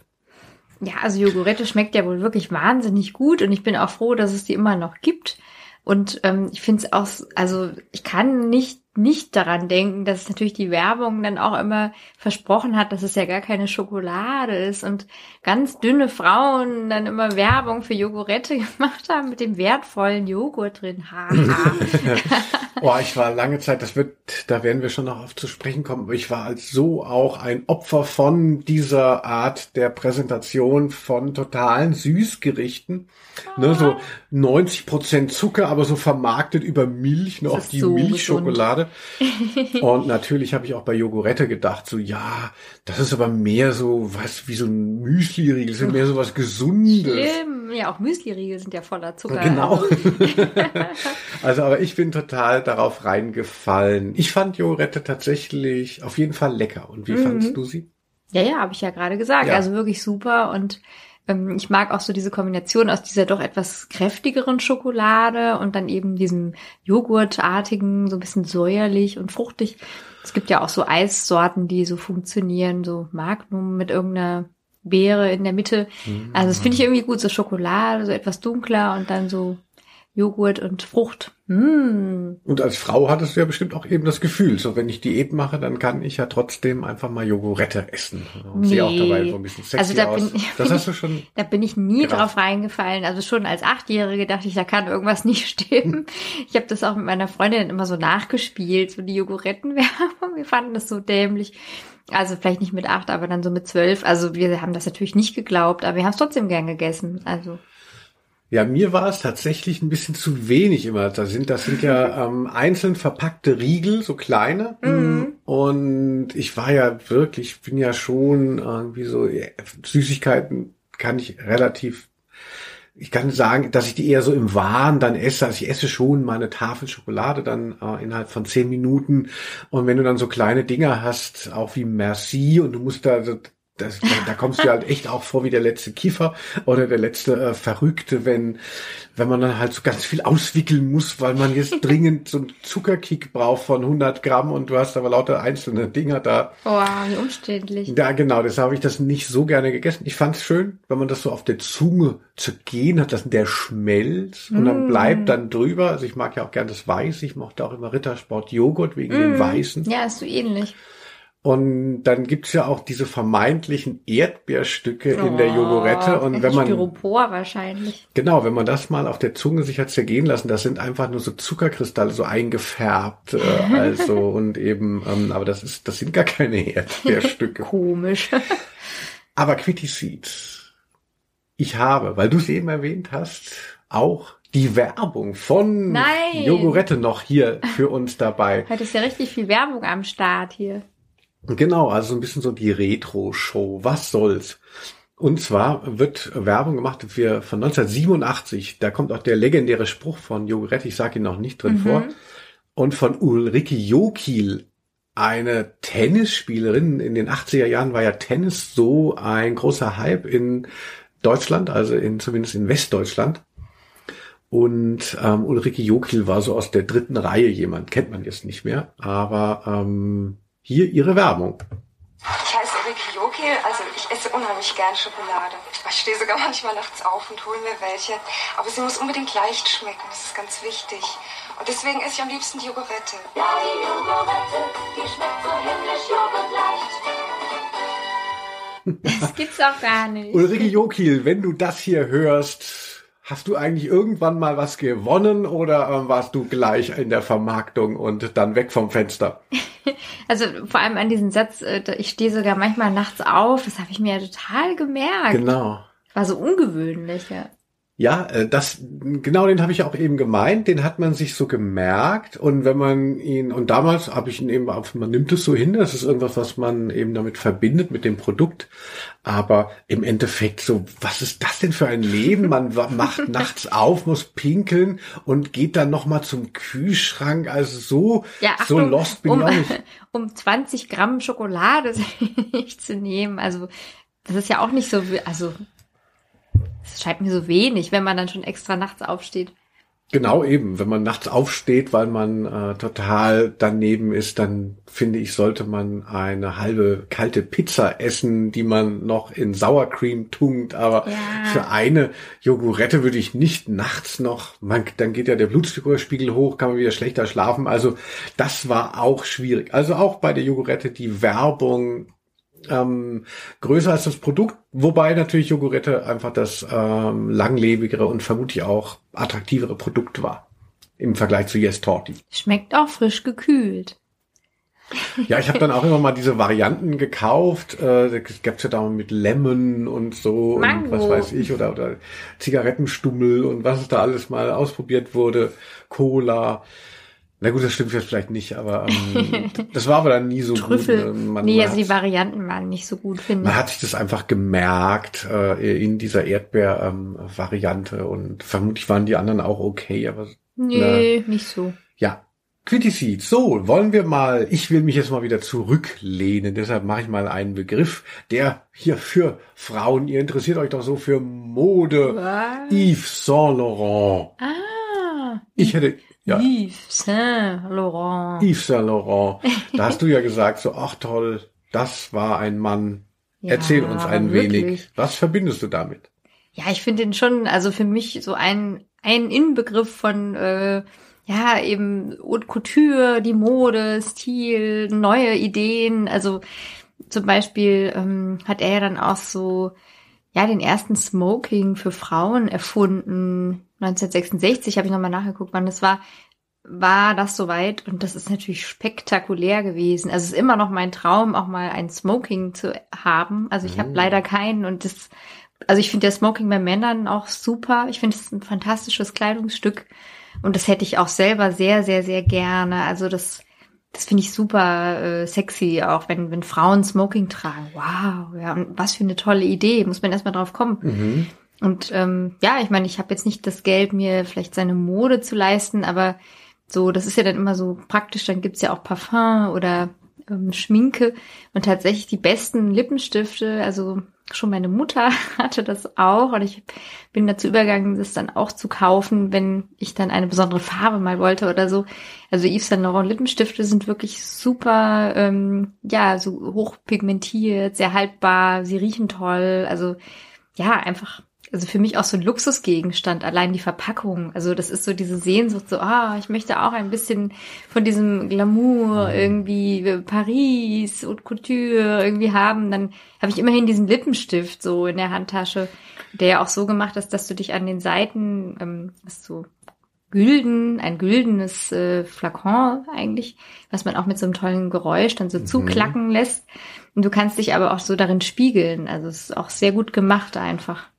Ja, also Jogurette schmeckt ja wohl wirklich wahnsinnig gut und ich bin auch froh, dass es die immer noch gibt. Und ähm, ich finde es auch, also ich kann nicht nicht daran denken, dass es natürlich die Werbung dann auch immer versprochen hat, dass es ja gar keine Schokolade ist und ganz dünne Frauen dann immer Werbung für Jogurette gemacht haben mit dem wertvollen Joghurt drin. Ha, ha. Oh, ich war lange Zeit, das wird, da werden wir schon noch auf zu sprechen kommen, aber ich war als so auch ein Opfer von dieser Art der Präsentation von totalen Süßgerichten. Ne, so 90 Prozent Zucker, aber so vermarktet über Milch, Das auf die so Milchschokolade. Und natürlich habe ich auch bei Jogurette gedacht, so, ja, das ist aber mehr so, was, wie so ein Müsli-Riegel, das ist mehr so was Gesundes. Schlimm. Ja, auch Müsli-Riegel sind ja voller Zucker. Genau. also, aber ich bin total darauf reingefallen. Ich fand Jogurette tatsächlich auf jeden Fall lecker. Und wie Mhm. fandst du sie? Ja, ja, habe ich ja gerade gesagt. Ja. Also wirklich super und ich mag auch so diese Kombination aus dieser doch etwas kräftigeren Schokolade und dann eben diesem Joghurtartigen, so ein bisschen säuerlich und fruchtig. Es gibt ja auch so Eissorten, die so funktionieren, so Magnum mit irgendeiner Beere in der Mitte. Also das finde ich irgendwie gut, so Schokolade, so etwas dunkler und dann so Joghurt und Frucht. Mm. Und als Frau hattest du ja bestimmt auch eben das Gefühl, so wenn ich Diät mache, dann kann ich ja trotzdem einfach mal Jogurette essen. Und sehe auch Nee. dabei so ein bisschen sexy Also da aus. bin- das hast du schon. Da bin ich nie Genau. drauf reingefallen. Also schon als Achtjährige dachte ich, da kann irgendwas nicht stimmen. Ich habe das auch mit meiner Freundin immer so nachgespielt, so die Jogurettenwerbung. Wir fanden das so dämlich. Also vielleicht nicht mit acht, aber dann so mit zwölf. Also wir haben das natürlich nicht geglaubt, aber wir haben es trotzdem gern gegessen. Also Ja, mir war es tatsächlich ein bisschen zu wenig immer. Da sind, das sind ja ähm, einzeln verpackte Riegel, so kleine. Und ich war ja wirklich, bin ja schon irgendwie so, ja, Süßigkeiten kann ich relativ, ich kann sagen, dass ich die eher so im Wahn dann esse. Also ich esse schon meine Tafel Schokolade dann äh, innerhalb von zehn Minuten. Und wenn du dann so kleine Dinger hast, auch wie Merci, und du musst da so das, da, kommst du halt echt auch vor wie der letzte Kiefer oder der letzte äh, Verrückte, wenn, wenn man dann halt so ganz viel auswickeln muss, weil man jetzt dringend so einen Zuckerkick braucht von 100 Gramm und du hast aber lauter einzelne Dinger da. oh, wie umständlich. Ja, genau, deshalb habe ich das nicht so gerne gegessen. Ich fand es schön, wenn man das so auf der Zunge zergehen hat, dass der schmelzt und dann bleibt dann drüber. Also ich mag ja auch gern das Weiß. Ich mochte auch immer Rittersport Joghurt wegen dem Weißen. Ja, ist so ähnlich. Und dann gibt's ja auch diese vermeintlichen Erdbeerstücke in der Jogurette. Oh, Und wenn man, Styropor wahrscheinlich. genau, wenn man das mal auf der Zunge sich hat zergehen lassen, das sind einfach nur so Zuckerkristalle, so eingefärbt, äh, also, und eben, ähm, aber das ist, das sind gar keine Erdbeerstücke. Komisch. aber Quitty Seeds. Ich habe, weil du es eben erwähnt hast, auch die Werbung von Nein. Jogurette noch hier für uns dabei. Heute ist ja richtig viel Werbung am Start hier. Genau, also ein bisschen so die Retro-Show. Was soll's? Und zwar wird Werbung gemacht für, von 1987. Da kommt auch der legendäre Spruch von Jogurette, ich sage ihn noch nicht drin vor. Und von Ulrike Jokil, eine Tennisspielerin. In den 80er Jahren war ja Tennis so ein großer Hype in Deutschland, also in, zumindest in Westdeutschland. Und ähm, Ulrike Jokil war so aus der dritten Reihe jemand, kennt man jetzt nicht mehr, aber ähm, hier ihre Werbung. Ich heiße Ulrike Jokil, also ich esse unheimlich gern Schokolade. Ich stehe sogar manchmal nachts auf und hole mir welche. Aber sie muss unbedingt leicht schmecken, das ist ganz wichtig. Und deswegen esse ich am liebsten die Jogurette. Ja, die Jogurette, die schmeckt so himmlisch joghurtleicht. Das gibt's auch gar nicht. Ulrike Jokil, wenn du das hier hörst, hast du eigentlich irgendwann mal was gewonnen oder ähm, warst du gleich in der Vermarktung und dann weg vom Fenster? Also vor allem an diesen Satz, äh, ich stehe sogar manchmal nachts auf, das habe ich mir ja total gemerkt. Genau. War so ungewöhnlich, ja. Ja, äh, das genau den habe ich auch eben gemeint. Den hat man sich so gemerkt und wenn man ihn und damals habe ich ihn eben, auf, man nimmt es so hin, das ist irgendwas, was man eben damit verbindet mit dem Produkt. Aber im Endeffekt so, was ist das denn für ein Leben? Man macht nachts auf, muss pinkeln und geht dann noch mal zum Kühlschrank. Also so Ja, so Achtung, lost bin um, ich auch nicht. um 20 Gramm Schokolade nicht zu nehmen. Also das ist ja auch nicht so, also es scheint mir so wenig, wenn man dann schon extra nachts aufsteht. Genau eben, wenn man nachts aufsteht, weil man äh, total daneben ist, dann finde ich, sollte man eine halbe kalte Pizza essen, die man noch in Sour Cream tunkt. Aber Ja. für eine Jogurette würde ich nicht nachts noch, man, dann geht ja der Blutzuckerspiegel hoch, kann man wieder schlechter schlafen. Also das war auch schwierig. Also auch bei der Jogurette die Werbung ähm, größer als das Produkt, wobei natürlich Jogurette einfach das ähm, langlebigere und vermutlich auch attraktivere Produkt war im Vergleich zu Yes Torti. Schmeckt auch frisch gekühlt. Ja, ich habe dann auch immer mal diese Varianten gekauft. Äh, gab's ja da mit Lemon und so Mango. und was weiß ich oder oder Zigarettenstummel und was es da alles mal ausprobiert wurde, Cola. Na gut, das stimmt jetzt vielleicht nicht, aber ähm, das war aber dann nie so Trüffel. gut. ne? Man- nee, man also die Varianten waren nicht so gut, finde Man ich. hat sich das einfach gemerkt äh, in dieser Erdbeer-Variante und vermutlich waren die anderen auch okay, aber Nee, nicht so. ja. Quitty Seed. So, wollen wir mal, ich will mich jetzt mal wieder zurücklehnen, deshalb mache ich mal einen Begriff, der hier für Frauen, ihr interessiert euch doch so für Mode. Was? Yves Saint Laurent. Ah, Ich hätte, ja, Yves Saint Laurent. Yves Saint Laurent. Da hast du ja gesagt, so, ach toll, das war ein Mann. Ja, Erzähl uns ein wenig. wirklich. Was verbindest du damit? Ja, ich finde den schon, also für mich so ein, ein Inbegriff von, äh, ja, eben Haute Couture, die Mode, Stil, neue Ideen. Also zum Beispiel ähm, hat er ja dann auch so, ja, den ersten Smoking für Frauen erfunden. 1966 habe ich nochmal nachgeguckt, wann das war. War das soweit und das ist natürlich spektakulär gewesen. Also es ist immer noch mein Traum, auch mal ein Smoking zu haben. Also ich habe Mm. leider keinen und das also ich finde der Smoking bei Männern auch super. Ich finde es ein fantastisches Kleidungsstück. Und das hätte ich auch selber sehr, sehr, sehr gerne. Also das, das finde ich super äh, sexy, auch wenn, wenn Frauen Smoking tragen. Wow, ja, und was für eine tolle Idee. Muss man erstmal drauf kommen. Mhm. Und ähm, ja, ich meine, ich habe jetzt nicht das Geld, mir vielleicht seine Mode zu leisten, aber so, das ist ja dann immer so praktisch, dann gibt's ja auch Parfum oder ähm, Schminke und tatsächlich die besten Lippenstifte, also schon meine Mutter hatte das auch und ich bin dazu übergegangen, das dann auch zu kaufen, wenn ich dann eine besondere Farbe mal wollte oder so. Also Yves Saint Laurent Lippenstifte sind wirklich super, ähm, ja, so hochpigmentiert, sehr haltbar, sie riechen toll, also ja, einfach, also für mich auch so ein Luxusgegenstand, allein die Verpackung. Also das ist so diese Sehnsucht, so, ah, ich möchte auch ein bisschen von diesem Glamour irgendwie äh, Paris und Couture irgendwie haben. Dann habe ich immerhin diesen Lippenstift so in der Handtasche, der ja auch so gemacht ist, dass du dich an den Seiten, ähm, ist so gülden, ein güldenes äh, Flakon eigentlich, was man auch mit so einem tollen Geräusch dann so zuklacken lässt. Und du kannst dich aber auch so darin spiegeln. Also es ist auch sehr gut gemacht einfach.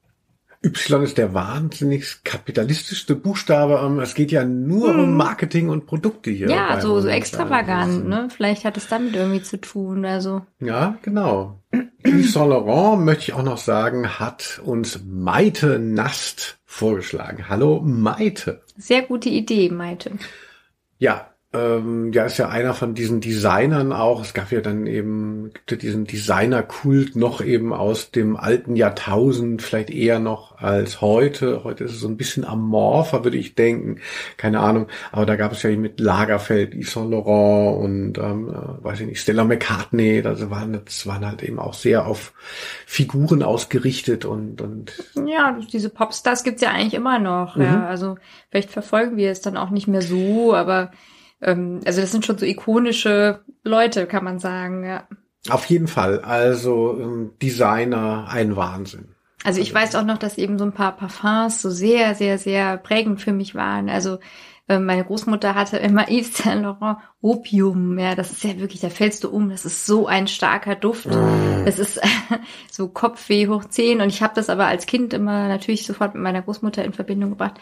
Y ist der wahnsinnig kapitalistischste Buchstabe. Ähm, Es geht ja nur um Marketing und Produkte hier. Hm. Ja, so, so extravagant, ne? Vielleicht hat es damit irgendwie zu tun, also. Ja, genau. Yves Saint Laurent, möchte ich auch noch sagen, hat uns Maite Nast vorgeschlagen. Hallo Maite. Sehr gute Idee, Maite. Ja, ähm, ja, ist ja einer von diesen Designern auch. Es gab ja dann eben gibt ja diesen Designerkult noch eben aus dem alten Jahrtausend, vielleicht eher noch als heute. Heute ist es so ein bisschen amorpher, würde ich denken. Keine Ahnung. Aber da gab es ja mit Lagerfeld, Yves Saint Laurent und ähm, äh, weiß ich nicht, Stella McCartney. Also waren das waren halt eben auch sehr auf Figuren ausgerichtet und und Ja, diese Popstars gibt's ja eigentlich immer noch. Ja, also vielleicht verfolgen wir es dann auch nicht mehr so, aber ähm, also das sind schon so ikonische Leute, kann man sagen. Ja. auf jeden Fall. Also ähm, Designer, ein Wahnsinn. Also ich weiß auch noch, dass eben so ein paar Parfums so sehr, sehr, sehr prägend für mich waren. Also äh, meine Großmutter hatte immer Yves Saint Laurent Opium. Ja, das ist ja wirklich, da fällst du um. Das ist so ein starker Duft. Das ist so Kopfweh hoch 10. Und ich habe das aber als Kind immer natürlich sofort mit meiner Großmutter in Verbindung gebracht.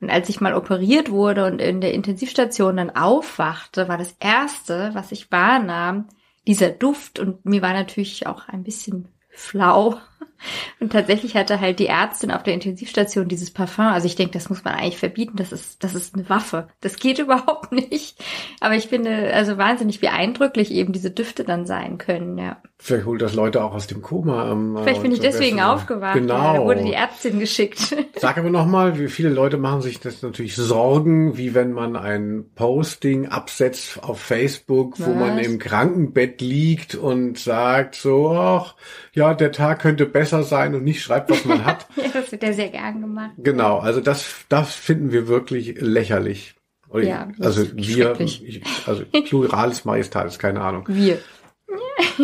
Und als ich mal operiert wurde und in der Intensivstation dann aufwachte, war das erste, was ich wahrnahm, dieser Duft. Und mir war natürlich auch ein bisschen flau. Und tatsächlich hatte halt die Ärztin auf der Intensivstation dieses Parfum. Also ich denke, das muss man eigentlich verbieten. Das ist, das ist eine Waffe. Das geht überhaupt nicht. Aber ich finde also wahnsinnig, wie eindrücklich eben diese Düfte dann sein können, ja. Vielleicht holt das Leute auch aus dem Koma. Ähm, Vielleicht bin ich deswegen besser. aufgewacht. Genau. Ja, da wurde die Ärztin geschickt. Sag aber nochmal, wie viele Leute machen sich das natürlich Sorgen, wie wenn man ein Posting absetzt auf Facebook, wo Was? man im Krankenbett liegt und sagt so, ach, ja, der Tag könnte besser sein und nicht schreibt, was man hat. das wird ja sehr gern gemacht. Genau, also das, das finden wir wirklich lächerlich. Oder Ja, also wir, ich, also Pluralis Majestatis, keine Ahnung. Wir.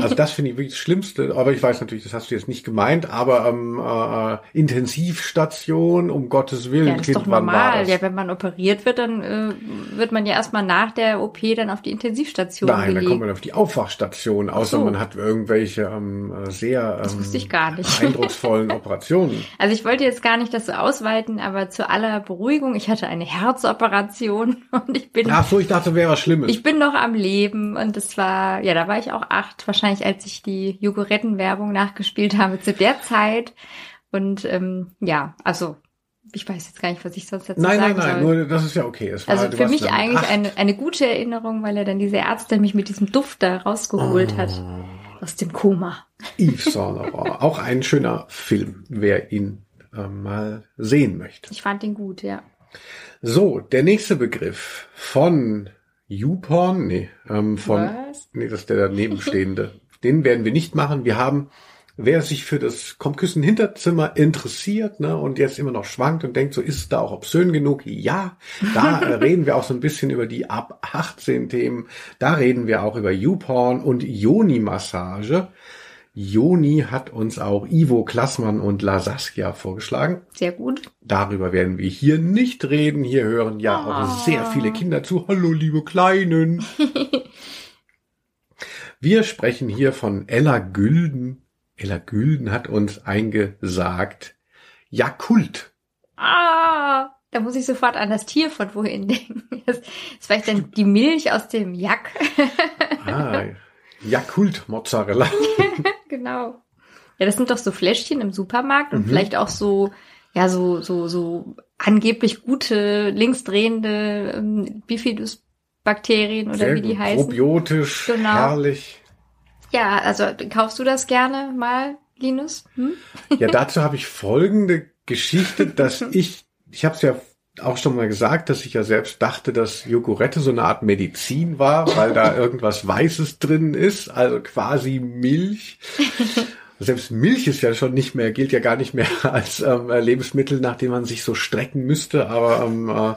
Also das finde ich wirklich das Schlimmste, aber ich weiß natürlich, das hast du jetzt nicht gemeint, aber ähm, äh, Intensivstation, um Gottes Willen, Ja, das ist Kind, doch wann war normal. Ja, wenn man operiert wird, dann äh, wird man ja erstmal nach der OP dann auf die Intensivstation Nein, dann gelegt. kommt man auf die Aufwachstation, außer so. man hat irgendwelche ähm, äh, sehr ähm, eindrucksvollen Operationen. Also ich wollte jetzt gar nicht das so ausweiten, aber zu aller Beruhigung, ich hatte eine Herzoperation und ich bin Ach so, ich dachte, wäre was Schlimmes. ich bin noch am Leben und es war, ja, da war ich auch acht, wahrscheinlich als ich die Jogoretten-Werbung nachgespielt habe zu der Zeit. Und ähm, ja, also ich weiß jetzt gar nicht, was ich sonst dazu nein, nein, sagen nein, soll. nur das ist ja okay. Also du für mich eigentlich acht. eine, eine gute Erinnerung, weil er dann diese Ärztin mich mit diesem Duft da rausgeholt hat Oh. aus dem Koma. Yves Saint Laurent. Auch ein schöner Film, wer ihn äh, mal sehen möchte. Ich fand ihn gut, ja. So, der nächste Begriff von YouPorn, nee, ähm, von, Was? nee, das ist der danebenstehende. Den werden wir nicht machen. Wir haben, wer sich für das Kommküssen Hinterzimmer interessiert, ne, und jetzt immer noch schwankt und denkt, so ist es da auch obszön genug? Ja, da äh, reden wir auch so ein bisschen über die ab 18 Themen. Da reden wir auch über YouPorn und Yoni-Massage. Joni hat uns auch Ivo Klassmann und La Saskia vorgeschlagen. Sehr gut. Darüber werden wir hier nicht reden. Hier hören ja auch sehr viele Kinder zu. Hallo, liebe Kleinen. wir sprechen hier von Ella Gülden. Ella Gülden hat uns eingesagt, Jakult. Ah, da muss ich sofort an das Tier von wohin denken. Das ist vielleicht dann die Milch aus dem Jack. Ah, Jakult Mozzarella. genau. Ja, das sind doch so Fläschchen im Supermarkt und vielleicht auch so, ja, so, so, so angeblich gute, linksdrehende ähm, Bifidus-Bakterien oder Sehr wie die heißen. Probiotisch, Genau. herrlich. Ja, also kaufst du das gerne mal, Linus? Hm? Ja, dazu habe ich folgende Geschichte, dass ich, ich habe es ja auch schon mal gesagt, dass ich ja selbst dachte, dass Jogurette so eine Art Medizin war, weil da irgendwas Weißes drin ist, also quasi Milch. Selbst Milch ist ja schon nicht mehr, gilt ja gar nicht mehr als ähm, Lebensmittel, nach dem man sich so strecken müsste. Aber ähm, äh,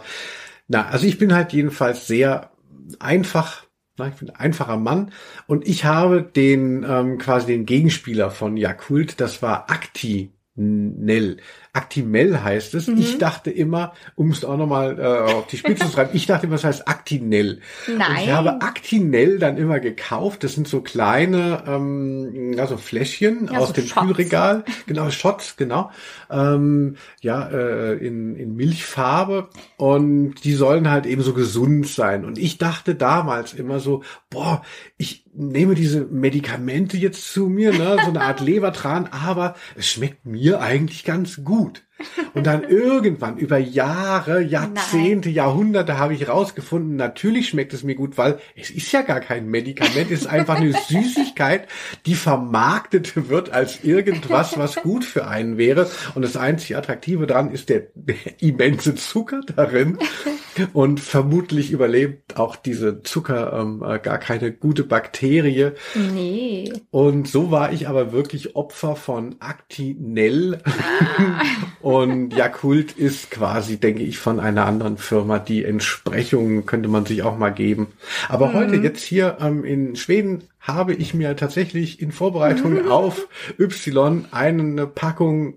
na, also ich bin halt jedenfalls sehr einfach, na, ich bin ein einfacher Mann und ich habe den ähm, quasi den Gegenspieler von Yakult, das war Actinell. Actimel heißt es. Mhm. Ich dachte immer, um es auch nochmal äh, auf die Spitze zu treiben, ich dachte immer, es heißt Actinell. Und Nein. ich habe Actinell dann immer gekauft. Das sind so kleine, ähm, also Fläschchen Ja, aus so dem Shots. Kühlregal. Genau, Shots, genau. Ähm, ja, äh, in, in Milchfarbe. Und die sollen halt eben so gesund sein. Und ich dachte damals immer so, boah, ich nehme diese Medikamente jetzt zu mir, ne, so eine Art Lebertran, aber es schmeckt mir eigentlich ganz gut. Und dann irgendwann über Jahre, Jahrzehnte, Jahrhunderte habe ich rausgefunden, natürlich schmeckt es mir gut, weil es ist ja gar kein Medikament, es ist einfach eine Süßigkeit, die vermarktet wird als irgendwas, was gut für einen wäre. Und das einzig Attraktive daran ist der, immense Zucker darin. Und vermutlich überlebt auch diese Zucker ähm, äh, gar keine gute Bakterie. Nee. Und so war ich aber wirklich Opfer von Actinell. Und Yakult ist quasi, denke ich, von einer anderen Firma. Die Entsprechung könnte man sich auch mal geben. Aber heute, jetzt hier ähm, in Schweden, habe ich mir tatsächlich in Vorbereitung auf Y eine Packung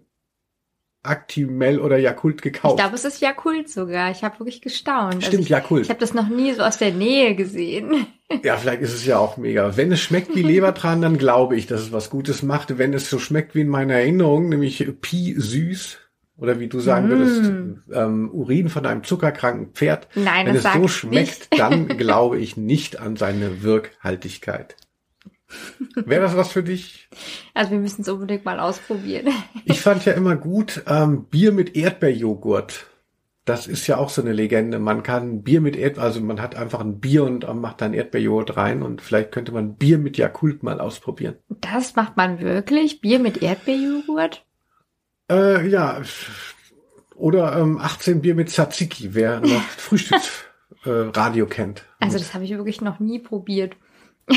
Actimel oder Yakult Ich gekauft. glaube, es ist Jakult sogar. Ich habe wirklich gestaunt. Stimmt, ich, Yakult. Ich habe das noch nie so aus der Nähe gesehen. Ja, vielleicht ist es ja auch mega. Wenn es schmeckt wie Lebertran, dann glaube ich, dass es was Gutes macht. Wenn es so schmeckt wie in meiner Erinnerung, nämlich Pi süß, oder wie du sagen würdest, ähm, Urin von einem zuckerkranken Pferd. Mm. Nein, Wenn es so schmeckt, nicht. dann glaube ich nicht an seine Wirkhaltigkeit. Wäre das was für dich? Also wir müssen es unbedingt mal ausprobieren. Ich fand ja immer gut ähm, Bier mit Erdbeerjoghurt. Das ist ja auch so eine Legende. Man kann Bier mit Erd, also man hat einfach ein Bier und macht dann Erdbeerjoghurt rein und vielleicht könnte man Bier mit Yakult mal ausprobieren. Das macht man wirklich? Bier mit Erdbeerjoghurt? Äh, ja, oder ähm, 18 Bier mit Tzatziki, wer noch Frühstücksradio äh, kennt. Also das habe ich wirklich noch nie probiert.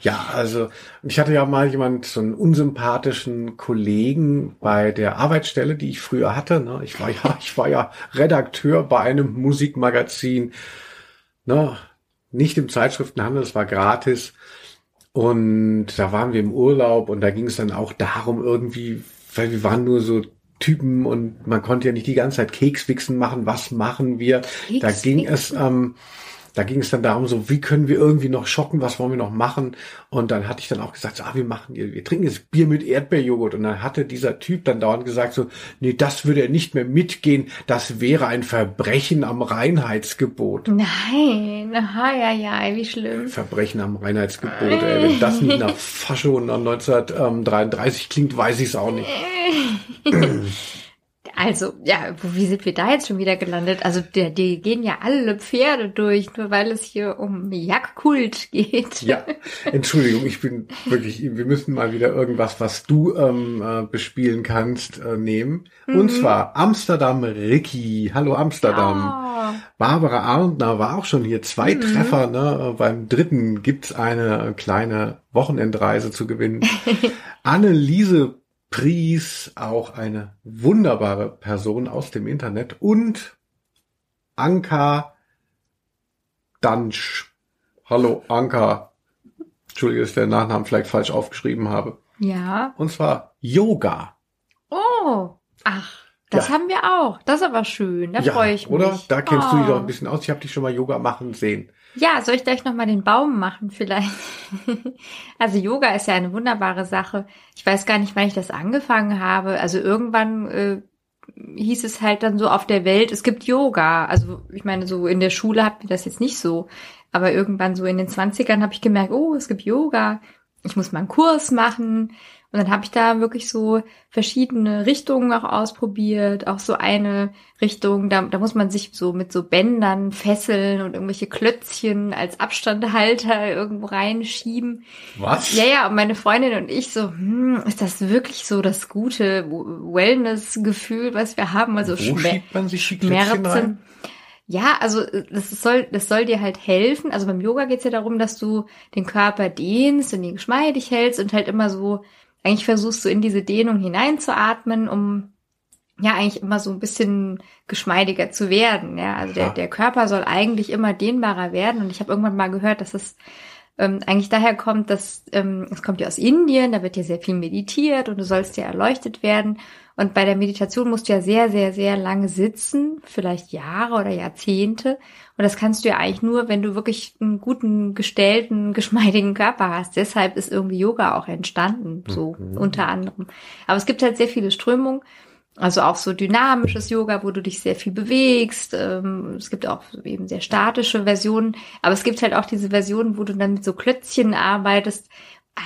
Ja, also ich hatte ja mal jemand, so einen unsympathischen Kollegen bei der Arbeitsstelle, die ich früher hatte. Ne? Ich war ja, ich war ja Redakteur bei einem Musikmagazin, ne? nicht im Zeitschriftenhandel, es war gratis. Und da waren wir im Urlaub und da ging es dann auch darum irgendwie, weil wir waren nur so Typen und man konnte ja nicht die ganze Zeit Kekswichsen machen. Was machen wir? Da ging es, ähm, da ging es dann darum, so wie können wir irgendwie noch schocken, was wollen wir noch machen? Und dann hatte ich dann auch gesagt, so, ah, wir machen, wir trinken jetzt Bier mit Erdbeerjoghurt. Und dann hatte dieser Typ dann dauernd gesagt, so, nee, das würde er nicht mehr mitgehen. Das wäre ein Verbrechen am Reinheitsgebot. Nein, aha, ja, ja, wie schlimm. Verbrechen am Reinheitsgebot. Ey, wenn das nicht nach Fascho nach 1933 klingt, weiß ich es auch nicht. Also, ja, wie sind wir da jetzt schon wieder gelandet? Also, der, die gehen ja alle Pferde durch, nur weil es hier um Jagdkult geht. Ja, Entschuldigung, ich bin wirklich, wir müssen mal wieder irgendwas, was du ähm, äh, bespielen kannst, äh, nehmen. Und zwar Amsterdam Ricky. Hallo Amsterdam. Oh, Barbara Arndner war auch schon hier. Zwei Treffer. Ne? Beim dritten gibt's eine kleine Wochenendreise zu gewinnen. Anneliese Pries, auch eine wunderbare Person aus dem Internet. Und Anka Dansch. Hallo Anka. Entschuldige, dass ich den Nachnamen vielleicht falsch aufgeschrieben habe. ja. Und zwar Yoga. Oh, ach, das Ja. haben wir auch. Das ist aber schön. Da freue ich mich. oder? Da kennst du dich Oh. doch ein bisschen aus. Ich habe dich schon mal Yoga machen sehen. Ja, soll ich gleich noch mal den Baum machen vielleicht? also Yoga ist ja eine wunderbare Sache. Ich weiß gar nicht, wann ich das angefangen habe. Also irgendwann äh, hieß es halt dann so auf der Welt, es gibt Yoga. Also ich meine, so in der Schule hatten wir das jetzt nicht so. Aber irgendwann so in den 20ern habe ich gemerkt, oh, es gibt Yoga. Ich muss mal einen Kurs machen. Und dann habe ich da wirklich so verschiedene Richtungen auch ausprobiert. Auch so eine Richtung, da, da muss man sich so mit so Bändern fesseln und irgendwelche Klötzchen als Abstandhalter irgendwo reinschieben. Was? Ja, ja, und meine Freundin und ich so, hm, ist das wirklich so das gute Wellness-Gefühl, was wir haben? Also Wo Schmer- schiebt man sich die Klötzchen rein? Schmerzen. Ja, also das soll, das soll dir halt helfen. Also beim Yoga geht's ja darum, dass du den Körper dehnst und ihn geschmeidig hältst und halt immer so, eigentlich versuchst du in diese Dehnung hineinzuatmen, um ja eigentlich immer so ein bisschen geschmeidiger zu werden. Ja, also der, der Körper soll eigentlich immer dehnbarer werden. Und ich habe irgendwann mal gehört, dass es ähm, eigentlich daher kommt, dass ähm, es kommt ja aus Indien, da wird ja sehr viel meditiert und du sollst ja erleuchtet werden. Und bei der Meditation musst du ja sehr, sehr, sehr lange sitzen, vielleicht Jahre oder Jahrzehnte. Und das kannst du ja eigentlich nur, wenn du wirklich einen guten, gestellten, geschmeidigen Körper hast. Deshalb ist irgendwie Yoga auch entstanden, so Mhm. unter anderem. Aber es gibt halt sehr viele Strömungen. Also auch so dynamisches Yoga, wo du dich sehr viel bewegst. Ähm, es gibt auch eben sehr statische Versionen. Aber es gibt halt auch diese Versionen, wo du dann mit so Klötzchen arbeitest.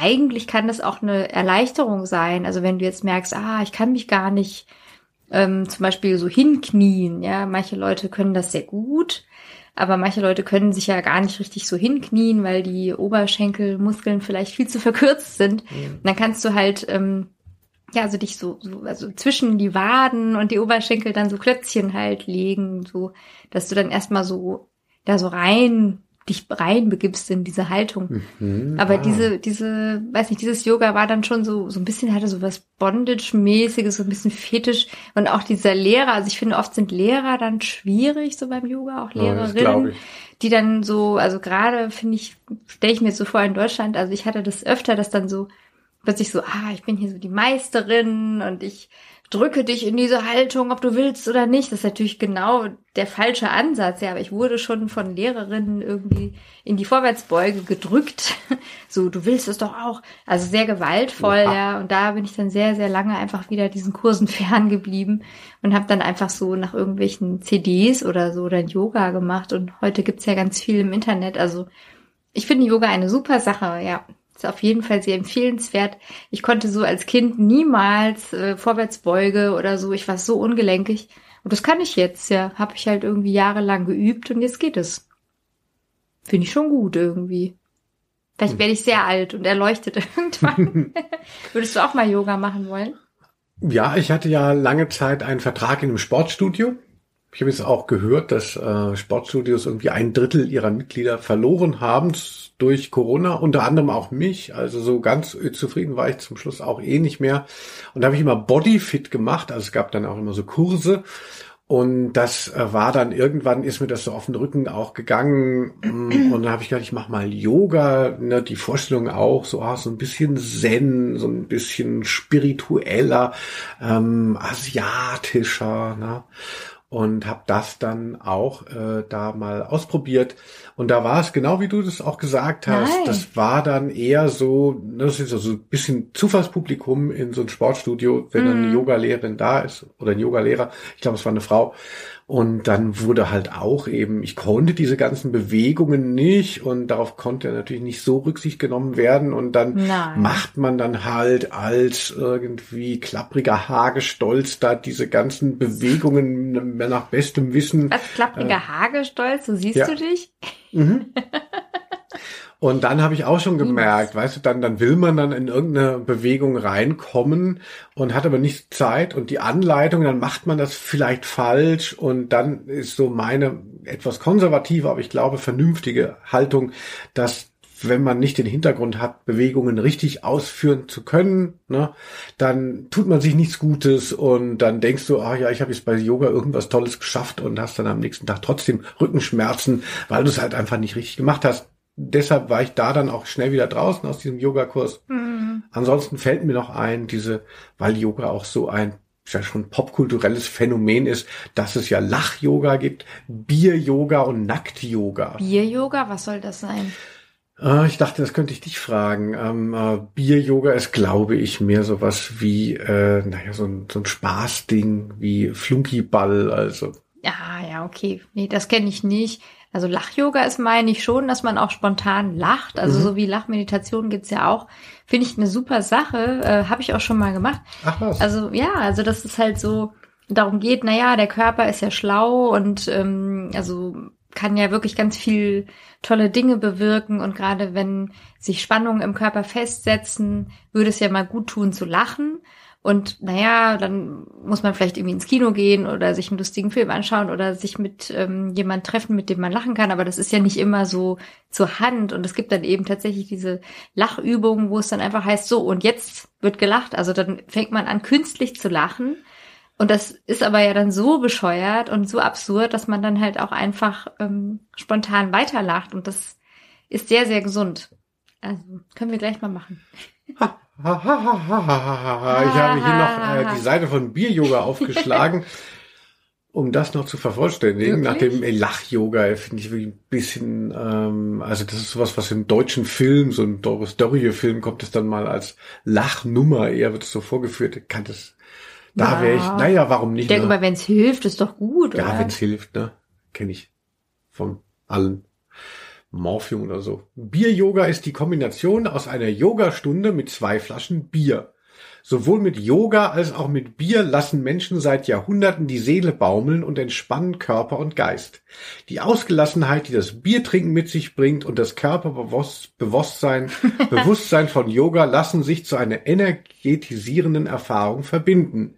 Eigentlich kann das auch eine Erleichterung sein. Also wenn du jetzt merkst, ah, ich kann mich gar nicht ähm, zum Beispiel so hinknien. Ja, manche Leute können das sehr gut. Aber manche Leute können sich ja gar nicht richtig so hinknien, weil die Oberschenkelmuskeln vielleicht viel zu verkürzt sind. Und dann kannst du halt ähm, ja, also dich so, so, also zwischen die Waden und die Oberschenkel dann so Klötzchen halt legen, so, dass du dann erstmal so, da so rein, dich rein begibst in diese Haltung. Mhm. Aber Ah. diese, diese, weiß nicht, dieses Yoga war dann schon so, so ein bisschen, hatte so was Bondage-mäßiges, so ein bisschen fetisch. Und auch dieser Lehrer, also ich finde, oft sind Lehrer dann schwierig, so beim Yoga, auch Ja, glaub Lehrerinnen ich. die dann so, also gerade finde ich, stelle ich mir so vor in Deutschland, also ich hatte das öfter, dass dann so plötzlich so, ah, ich bin hier so die Meisterin und ich drücke dich in diese Haltung, ob du willst oder nicht. Das ist natürlich genau der falsche Ansatz, ja, aber ich wurde schon von Lehrerinnen irgendwie in die Vorwärtsbeuge gedrückt. So, du willst es doch auch. Also sehr gewaltvoll, Ja. ja. Und da bin ich dann sehr, sehr lange einfach wieder diesen Kursen ferngeblieben und habe dann einfach so nach irgendwelchen CDs oder so dann Yoga gemacht. Und heute gibt's ja ganz viel im Internet. Also ich finde Yoga eine super Sache, ja. Ist auf jeden Fall sehr empfehlenswert. Ich konnte so als Kind niemals äh, Vorwärtsbeuge oder so. Ich war so ungelenkig. Und das kann ich jetzt, ja. Habe ich halt irgendwie jahrelang geübt und jetzt geht es. Finde ich schon gut irgendwie. Vielleicht werde ich sehr alt und erleuchtet irgendwann. Würdest du auch mal Yoga machen wollen? Ja, ich hatte ja lange Zeit einen Vertrag in einem Sportstudio. Ich habe jetzt auch gehört, dass äh, Sportstudios irgendwie ein Drittel ihrer Mitglieder verloren haben durch Corona, unter anderem auch mich. Also so ganz zufrieden war ich zum Schluss auch eh nicht mehr. Und da habe ich immer Bodyfit gemacht. Also es gab dann auch immer so Kurse. Und das äh, war dann irgendwann, ist mir das so auf den Rücken auch gegangen. Mm, Und dann habe ich gedacht, ich mache mal Yoga. Ne, die Vorstellung auch, so, ah, so ein bisschen Zen, so ein bisschen spiritueller, ähm, asiatischer. Ne? Und habe das dann auch äh, da mal ausprobiert. Und da war es genau wie du das auch gesagt hast. Nein. Das war dann eher so, ne, das ist so ein bisschen Zufallspublikum in so ein Sportstudio, wenn dann eine Yogalehrerin da ist oder ein Yogalehrer. Ich glaube, es war eine Frau. Und dann wurde halt auch eben, ich konnte diese ganzen Bewegungen nicht und darauf konnte natürlich nicht so Rücksicht genommen werden. Und dann Nein. macht man dann halt als irgendwie klappriger Hagestolz da diese ganzen Bewegungen nach bestem Wissen. Was klappriger Hagestolz, so siehst ja. du dich? Und dann habe ich auch schon gemerkt, weißt du, dann, dann will man dann in irgendeine Bewegung reinkommen und hat aber nicht Zeit und die Anleitung, dann macht man das vielleicht falsch und dann ist so meine etwas konservative, aber ich glaube vernünftige Haltung, dass wenn man nicht den Hintergrund hat, Bewegungen richtig ausführen zu können, ne, dann tut man sich nichts Gutes und dann denkst du, ah ja, ich habe jetzt bei Yoga irgendwas Tolles geschafft und hast dann am nächsten Tag trotzdem Rückenschmerzen, weil du es halt einfach nicht richtig gemacht hast. Deshalb war ich da dann auch schnell wieder draußen aus diesem Yogakurs. Ansonsten fällt mir noch ein, diese, weil Yoga auch so ein ja schon popkulturelles Phänomen ist, dass es ja Lach-Yoga gibt, Bier-Yoga und Nackt-Yoga. Bier-Yoga, was soll das sein? Äh, ich dachte, das könnte ich dich fragen. Ähm, äh, Bier-Yoga ist, glaube ich, mehr sowas wie, äh, naja, so ein, so ein Spaßding, wie Flunkyball, also. Ja, ja, okay. Nee, das kenne ich nicht. Also Lach-Yoga ist, meine ich schon, dass man auch spontan lacht. Also Mhm. so wie Lachmeditation gibt's ja auch. Finde ich eine super Sache. Äh, Habe ich auch schon mal gemacht. Ach was. Also ja, also dass es halt so darum geht, naja, der Körper ist ja schlau und ähm, also kann ja wirklich ganz viel tolle Dinge bewirken und gerade wenn sich Spannungen im Körper festsetzen, würde es ja mal gut tun zu lachen. Und naja, dann muss man vielleicht irgendwie ins Kino gehen oder sich einen lustigen Film anschauen oder sich mit ähm, jemand treffen, mit dem man lachen kann. Aber das ist ja nicht immer so zur Hand. Und es gibt dann eben tatsächlich diese Lachübungen, wo es dann einfach heißt, so, und jetzt wird gelacht. Also dann fängt man an, künstlich zu lachen. Und das ist aber ja dann so bescheuert und so absurd, dass man dann halt auch einfach ähm, spontan weiterlacht. Und das ist sehr, sehr gesund. Also, können wir gleich mal machen. Ha, ha, ha, ha, ha, ha, ha. Ich habe hier noch äh, die Seite von Bier-Yoga aufgeschlagen, um das noch zu vervollständigen. Nach Wirklich? dem Lach-Yoga finde ich wirklich ein bisschen, ähm, also das ist sowas, was im deutschen Film, so ein Doris Dörrie-Film, kommt es dann mal als Lachnummer, eher wird es so vorgeführt. Kann das, da wäre ich, Ja. naja, warum Ich nicht? denke ne? mal, wenn es hilft, ist doch gut, Ja, oder? wenn es hilft, ne? Kenne ich von allen. Morphium oder so. Bier-Yoga ist die Kombination aus einer Yogastunde mit zwei Flaschen Bier. Sowohl mit Yoga als auch mit Bier lassen Menschen seit Jahrhunderten die Seele baumeln und entspannen Körper und Geist. Die Ausgelassenheit, die das Biertrinken mit sich bringt und das Körperbewusstsein Bewusstsein von Yoga lassen sich zu einer energetisierenden Erfahrung verbinden.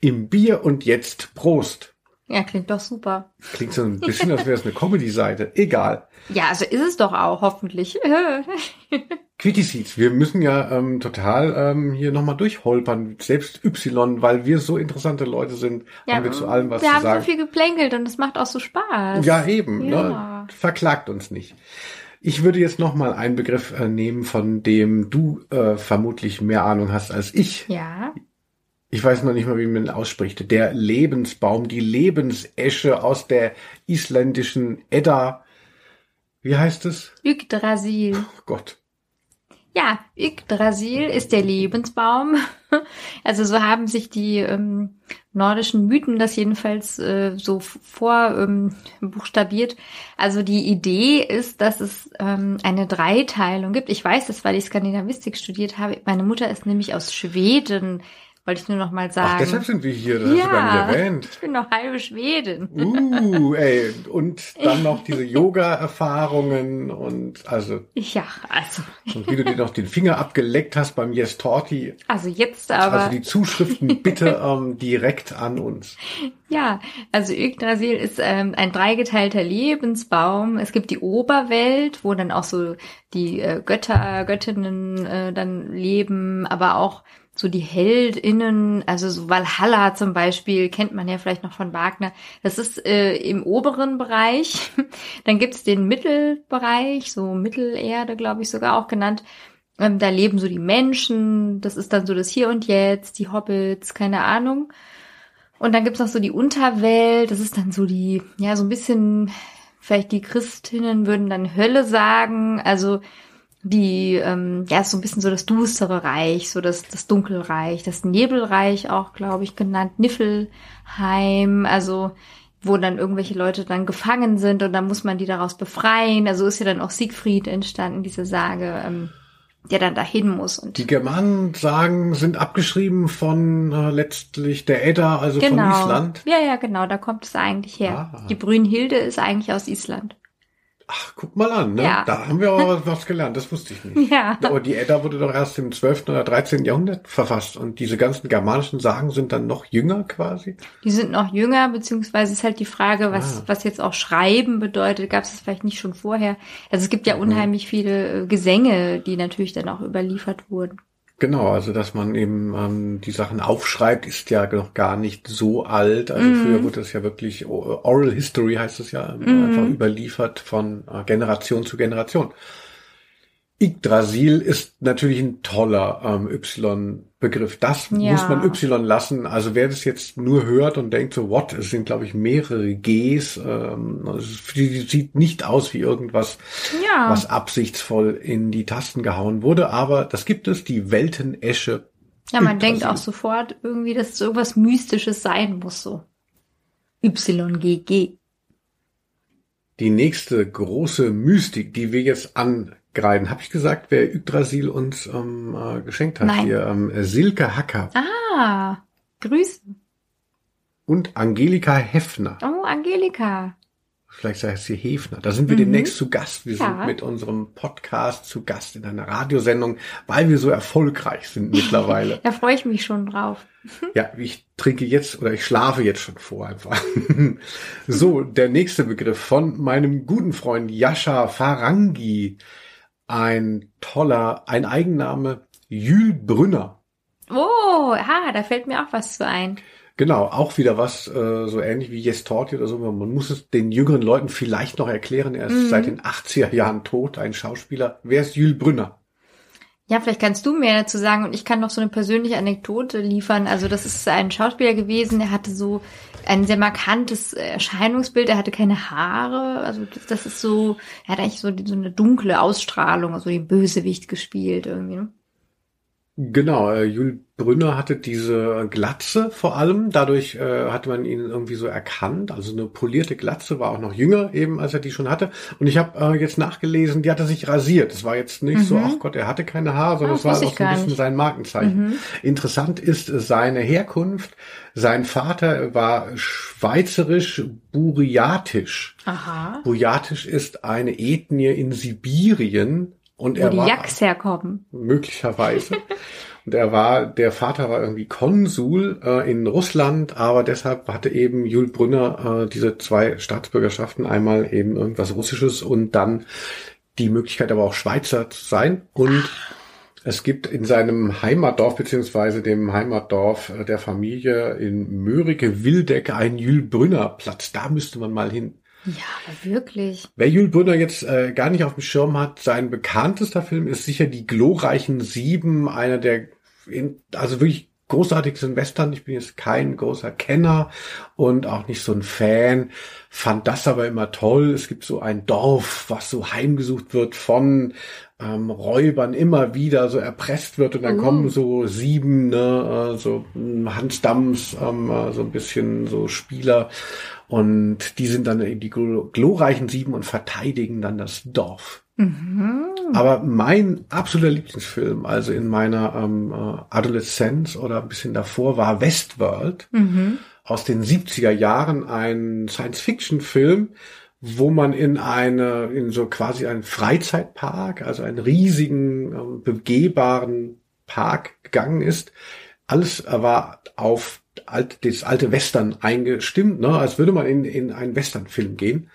Im Bier und jetzt Prost. Ja, klingt doch super. Klingt so ein bisschen, als wäre es eine Comedy-Seite. Egal. Ja, also ist es doch auch, hoffentlich. Quickie Seeds, wir müssen ja ähm, total ähm, hier nochmal durchholpern, selbst Y, weil wir so interessante Leute sind, ja, haben wir zu allem was wir zu haben sagen. so viel geplänkelt und es macht auch so Spaß. ja, eben, Ja. Ne? verklagt uns nicht. Ich würde jetzt nochmal einen Begriff äh, nehmen, von dem du äh, vermutlich mehr Ahnung hast als ich. Ja. Ich weiß noch nicht mal, wie man ihn ausspricht. Der Lebensbaum, die Lebensesche aus der isländischen Edda. Wie heißt es? Yggdrasil. Oh Gott. Ja, Yggdrasil ist der Lebensbaum. Also so haben sich die ähm, nordischen Mythen das jedenfalls äh, so vor ähm. Also die Idee ist, dass es ähm, eine Dreiteilung gibt. Ich weiß das, weil ich Skandinavistik studiert habe. Meine Mutter ist nämlich aus Schweden, wollte ich nur noch mal sagen. Ach, deshalb sind wir hier, das hast du gar nicht erwähnt. ich bin noch halbe Schwedin. Uh, ey, und dann noch diese Yoga-Erfahrungen und also, Ja, also, und wie du dir noch den Finger abgeleckt hast beim Yes Torti. also jetzt aber. Also die Zuschriften bitte ähm, direkt an uns. Ja, also Yggdrasil ist ähm, ein dreigeteilter Lebensbaum. Es gibt die Oberwelt, wo dann auch so die äh, Götter, Göttinnen äh, dann leben, aber auch so die Heldinnen, also so Valhalla zum Beispiel, kennt man ja vielleicht noch von Wagner. Das ist äh, im oberen Bereich. Dann gibt's den Mittelbereich, so Mittelerde, glaube ich, sogar auch genannt. Ähm, da leben so die Menschen, das ist dann so das Hier und Jetzt, die Hobbits, keine Ahnung. Und dann gibt's noch so die Unterwelt, das ist dann so die, ja, so ein bisschen, vielleicht die Christinnen würden dann Hölle sagen, also die, ähm, ja, ist so ein bisschen so das düstere Reich, so das, das Dunkelreich, das Nebelreich auch, glaube ich, genannt, Niffelheim, also wo dann irgendwelche Leute dann gefangen sind und dann muss man die daraus befreien. Also ist ja dann auch Siegfried entstanden, diese Sage, ähm, der dann dahin muss und Die Germanen sagen, sind abgeschrieben von äh, letztlich der Edda, also von Island. Ja, ja, genau, da kommt es eigentlich her. Ah. Die Brünnhilde ist eigentlich aus Island. Ach, guck mal an, ne? Ja. Da haben wir aber was gelernt, das wusste ich nicht. Ja. Aber die Edda wurde doch erst im 12. oder 13. Jahrhundert verfasst und diese ganzen germanischen Sagen sind dann noch jünger quasi. Die sind noch jünger, beziehungsweise ist halt die Frage, was, Ah. was jetzt auch Schreiben bedeutet. Gab es das vielleicht nicht schon vorher? Also es Mhm. gibt ja unheimlich viele äh, Gesänge, die natürlich dann auch überliefert wurden. Genau, also dass man eben ähm, die Sachen aufschreibt, ist ja noch gar nicht so alt. Also Mhm. früher wurde das ja wirklich Oral History heißt es ja, Mhm. einfach überliefert von äh, Generation zu Generation. Yggdrasil ist natürlich ein toller ähm, Y-Begriff. Das Ja. muss man Y lassen. Also wer das jetzt nur hört und denkt so, what, es sind glaube ich mehrere Gs. Ähm, es sieht- nicht aus wie irgendwas, Ja. was absichtsvoll in die Tasten gehauen wurde. Aber das gibt es, die Weltenesche. Ja, man denkt auch sofort irgendwie, dass es irgendwas Mystisches sein muss, so. YGG. Die nächste große Mystik, die wir jetzt angreifen, habe ich gesagt, wer Yggdrasil uns ähm, äh, geschenkt hat. Nein. Hier, ähm, Silke Hacker Ah, Grüße. und Angelika Heffner. Oh, Angelika. Vielleicht heißt sie Hefner. Da sind wir Mhm. demnächst zu Gast. Wir Ja. sind mit unserem Podcast zu Gast in einer Radiosendung, weil wir so erfolgreich sind mittlerweile. Da freue ich mich schon drauf. Ja, ich trinke jetzt oder ich schlafe jetzt schon vor einfach. so, der nächste Begriff von meinem guten Freund Yasha Farangi. Ein toller, ein Eigenname, Jules Brünner. Oh, ah, da fällt mir auch was zu ein. Genau, auch wieder was äh, so ähnlich wie Yes Torti oder so. Man muss es den jüngeren Leuten vielleicht noch erklären. Er ist Mhm. seit den 80er Jahren tot, ein Schauspieler. Wer ist Jules Brünner? Ja, vielleicht kannst du mehr dazu sagen und ich kann noch so eine persönliche Anekdote liefern. Also das ist ein Schauspieler gewesen, der hatte so ein sehr markantes Erscheinungsbild, er hatte keine Haare, also das, ist so, er hat eigentlich so, so eine dunkle Ausstrahlung, also den Bösewicht gespielt irgendwie. Ne? Genau, äh, Jules Brünner hatte diese Glatze vor allem, dadurch äh, hatte man ihn irgendwie so erkannt, also eine polierte Glatze, war auch noch jünger eben, als er die schon hatte. Und ich habe äh, jetzt nachgelesen, die hatte sich rasiert. Es war jetzt nicht so, ach Gott, er hatte keine Haare, sondern Ah, es war wusste auch so ein bisschen nicht. sein Markenzeichen. Interessant ist seine Herkunft. Sein Vater war schweizerisch-buriatisch. Aha. Buriatisch ist eine Ethnie in Sibirien und Wo er die war Yaks herkommen. möglicherweise. Und er war, der Vater war irgendwie Konsul äh, in Russland, aber deshalb hatte eben Jules Brünner äh, diese zwei Staatsbürgerschaften, einmal eben irgendwas Russisches und dann die Möglichkeit aber auch Schweizer zu sein. Und es gibt in seinem Heimatdorf beziehungsweise dem Heimatdorf äh, der Familie in Mörike-Wildeck einen Jules Brünner Platz. Da müsste man mal hin. Ja, aber wirklich. Wer Jules Brünner jetzt äh, gar nicht auf dem Schirm hat, sein bekanntester Film ist sicher Die glorreichen Sieben, einer der in, also wirklich großartigsten Western. Ich bin jetzt kein großer Kenner und auch nicht so ein Fan, fand das aber immer toll. Es gibt so ein Dorf, was so heimgesucht wird von ähm, Räubern immer wieder so erpresst wird und dann Oh. kommen so sieben, ne, äh, so Hans Dams, ähm, äh, so ein bisschen so Spieler und die sind dann eben die glo- glorreichen Sieben und verteidigen dann das Dorf. Aber mein absoluter Lieblingsfilm, also in meiner ähm, äh, Adoleszenz oder ein bisschen davor, war Westworld aus den 70er Jahren, ein Science-Fiction-Film, wo man in eine, in so quasi einen Freizeitpark, also einen riesigen, ähm, begehbaren Park gegangen ist. Alles war auf alt, das alte Western eingestimmt, ne, als würde man in, in einen Western-Film gehen.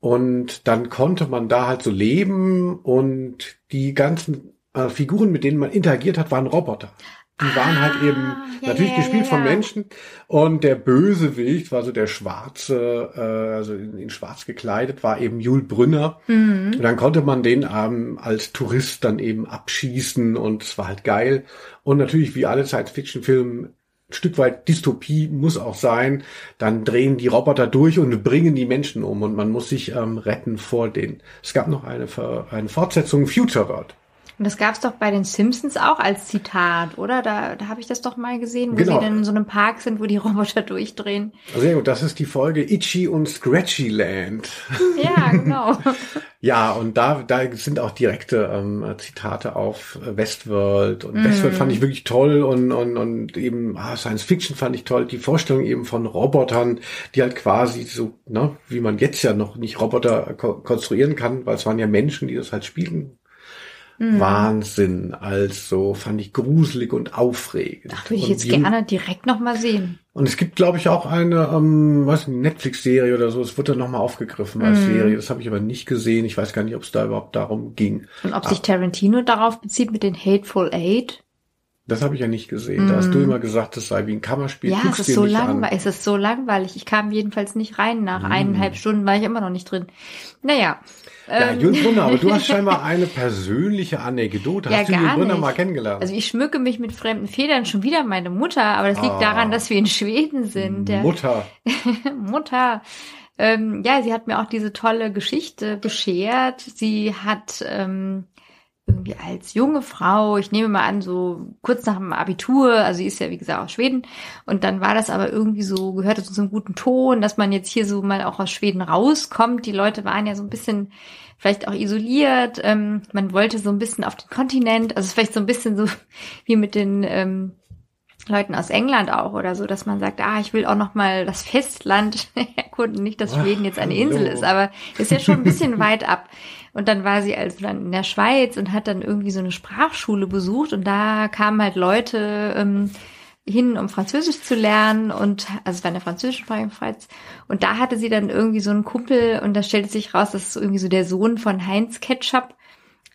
Und dann konnte man da halt so leben und die ganzen äh, Figuren, mit denen man interagiert hat, waren Roboter. Die waren halt eben Ah, ja, natürlich ja, gespielt ja, von. Menschen und der Bösewicht war so der Schwarze, äh, also in, in Schwarz gekleidet, war eben Jules Brünner. Mhm. Und dann konnte man den ähm, als Tourist dann eben abschießen und es war halt geil. Und natürlich wie alle Science-Fiction-Filme Stück weit Dystopie muss auch sein. Dann drehen die Roboter durch und bringen die Menschen um und man muss sich ähm, retten vor denen. Es gab noch eine, eine Fortsetzung Future World. Und das gab's doch bei den Simpsons auch als Zitat, oder? Da, da habe ich das doch mal gesehen, wo Genau. sie dann in so einem Park sind, wo die Roboter durchdrehen. Sehr gut, das ist die Folge Itchy und Scratchy Land. Ja, genau. Ja, und da, da sind auch direkte ähm, Zitate auf Westworld. Und Westworld fand ich wirklich toll und, und, und eben ah, Science Fiction fand ich toll. Die Vorstellung eben von Robotern, die halt quasi so, ne, wie man jetzt ja noch nicht Roboter ko konstruieren kann, weil es waren ja Menschen, die das halt spielen. Wahnsinn. Also fand ich gruselig und aufregend. Ach, würde ich jetzt die- gerne direkt noch mal sehen. und es gibt, glaube ich, auch eine, ähm, was Netflix-Serie oder so. Es wird dann nochmal aufgegriffen als Serie. Das habe ich aber nicht gesehen. Ich weiß gar nicht, ob es da überhaupt darum ging. Und ob sich Tarantino darauf bezieht mit den Hateful Eight? Das habe ich ja nicht gesehen. Da hast du immer gesagt, es sei wie ein Kammerspiel. Ja, es ist so langweilig. Es ist so langweilig. Ich kam jedenfalls nicht rein. Nach eineinhalb Stunden war ich immer noch nicht drin. Naja. Ja, ähm, Jürgen Brunner, aber du hast scheinbar eine persönliche Anekdote. Ja, Hast du gar Jürgen Brunner mal kennengelernt? Also ich schmücke mich mit fremden Federn schon wieder meine Mutter, aber das liegt Ah. daran, dass wir in Schweden sind. Mutter. Mutter. Ähm, ja, sie hat mir auch diese tolle Geschichte beschert. Sie hat ähm, irgendwie als junge Frau, ich nehme mal an, so kurz nach dem Abitur, also sie ist ja wie gesagt aus Schweden, und dann war das aber irgendwie so, gehörte zu so einem guten Ton, dass man jetzt hier so mal auch aus Schweden rauskommt. Die Leute waren ja so ein bisschen vielleicht auch isoliert, ähm, man wollte so ein bisschen auf den Kontinent, also vielleicht so ein bisschen so wie mit den ähm, Leuten aus England auch oder so, dass man sagt, ah, ich will auch noch mal das Festland erkunden, nicht, dass Schweden jetzt eine. Insel ist, aber ist ja schon ein bisschen weit ab. Und dann war sie also dann in der Schweiz und hat dann irgendwie so eine Sprachschule besucht. Und da kamen halt Leute ähm, hin, um Französisch zu lernen und also es war eine französischsprachige Schweiz. Und da hatte sie dann irgendwie so einen Kumpel und da stellte sich raus, das ist irgendwie so der Sohn von Heinz Ketchup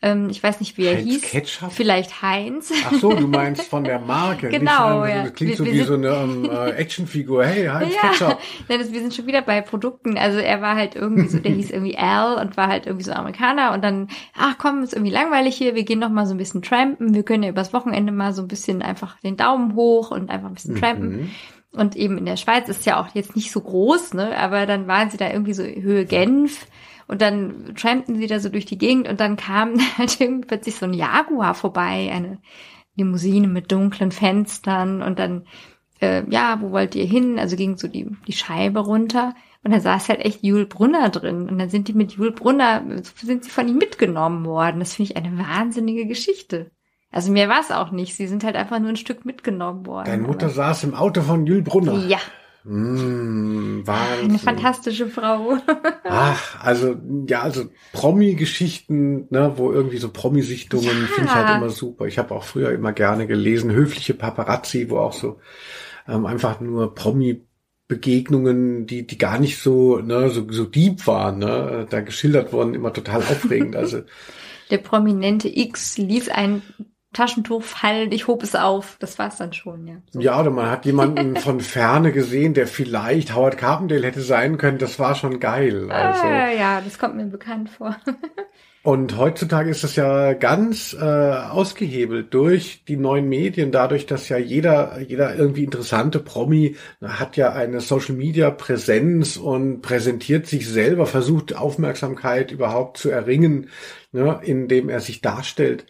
Ähm, ich weiß nicht, wie er Heinz hieß. Ketchup? Vielleicht Heinz. Ach so, du meinst von der Marke. nicht Genau, von- ja. Das klingt Wir- so wir wie so eine ähm, äh, Actionfigur. Hey, Heinz Ja, Ketchup. Nein, das, wir sind schon wieder bei Produkten. Also er war halt irgendwie so, der hieß irgendwie Al und war halt irgendwie so Amerikaner und dann, ach komm, ist irgendwie langweilig hier, wir gehen noch mal so ein bisschen trampen, wir können ja übers Wochenende mal so ein bisschen einfach den Daumen hoch und einfach ein bisschen trampen. Und eben in der Schweiz ist ja auch jetzt nicht so groß, ne, aber dann waren sie da irgendwie so Höhe Genf und dann trampten sie da so durch die Gegend und dann kam halt irgendwie plötzlich so ein Jaguar vorbei, eine Limousine mit dunklen Fenstern und dann äh, ja, wo wollt ihr hin? Also ging so die, die Scheibe runter und da saß halt echt Jule Brunner drin. Und dann sind die mit Jule Brunner, sind sie von ihm mitgenommen worden. Das finde ich eine wahnsinnige Geschichte. Also mehr war es auch nicht. Sie sind halt einfach nur ein Stück mitgenommen worden. Deine Mutter Aber- saß im Auto von Jules Brunner. Ja, Mm, Wahnsinn. eine fantastische Frau. Ach, also, ja, also Promi-Geschichten, ne, wo irgendwie so Promi-Sichtungen Ja. finde ich halt immer super. Ich habe auch früher immer gerne gelesen, höfliche Paparazzi, wo auch so ähm, einfach nur Promi-Begegnungen, die, die gar nicht so, ne, so, so deep waren, ne, da geschildert wurden, immer total aufregend. Also, Der prominente X ließ ein Taschentuch fallen, ich hob es auf. Das war's dann schon, ja. So. ja, oder man hat jemanden von Ferne gesehen, der vielleicht Howard Carpendale hätte sein können, das war schon geil. Also. Ah, ja, das kommt mir bekannt vor. Und heutzutage ist das ja ganz äh, ausgehebelt durch die neuen Medien, dadurch, dass ja jeder, jeder irgendwie interessante Promi hat ja eine Social Media Präsenz und präsentiert sich selber, versucht Aufmerksamkeit überhaupt zu erringen, ne, indem er sich darstellt.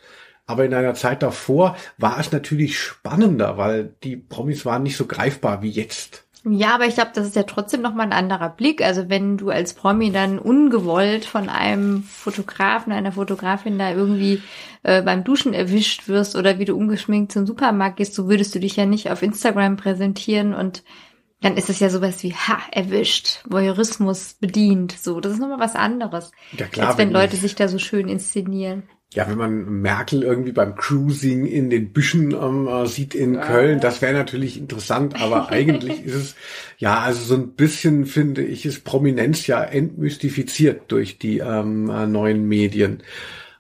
Aber in einer Zeit davor war es natürlich spannender, weil die Promis waren nicht so greifbar wie jetzt. Ja, aber ich glaube, das ist ja trotzdem nochmal ein anderer Blick. Also wenn du als Promi dann ungewollt von einem Fotografen, einer Fotografin da irgendwie äh, beim Duschen erwischt wirst oder wie du ungeschminkt zum Supermarkt gehst, so würdest du dich ja nicht auf Instagram präsentieren und dann ist es ja sowas wie, ha, erwischt, Voyeurismus bedient. So, das ist nochmal was anderes. Ja, klar, als wenn wenn Leute ich- sich da so schön inszenieren. Ja, wenn man Merkel irgendwie beim Cruising in den Büschen ähm, äh, sieht in Köln, das wäre natürlich interessant, aber eigentlich ist es, ja, also so ein bisschen finde ich, ist Prominenz ja entmystifiziert durch die ähm, äh, neuen Medien.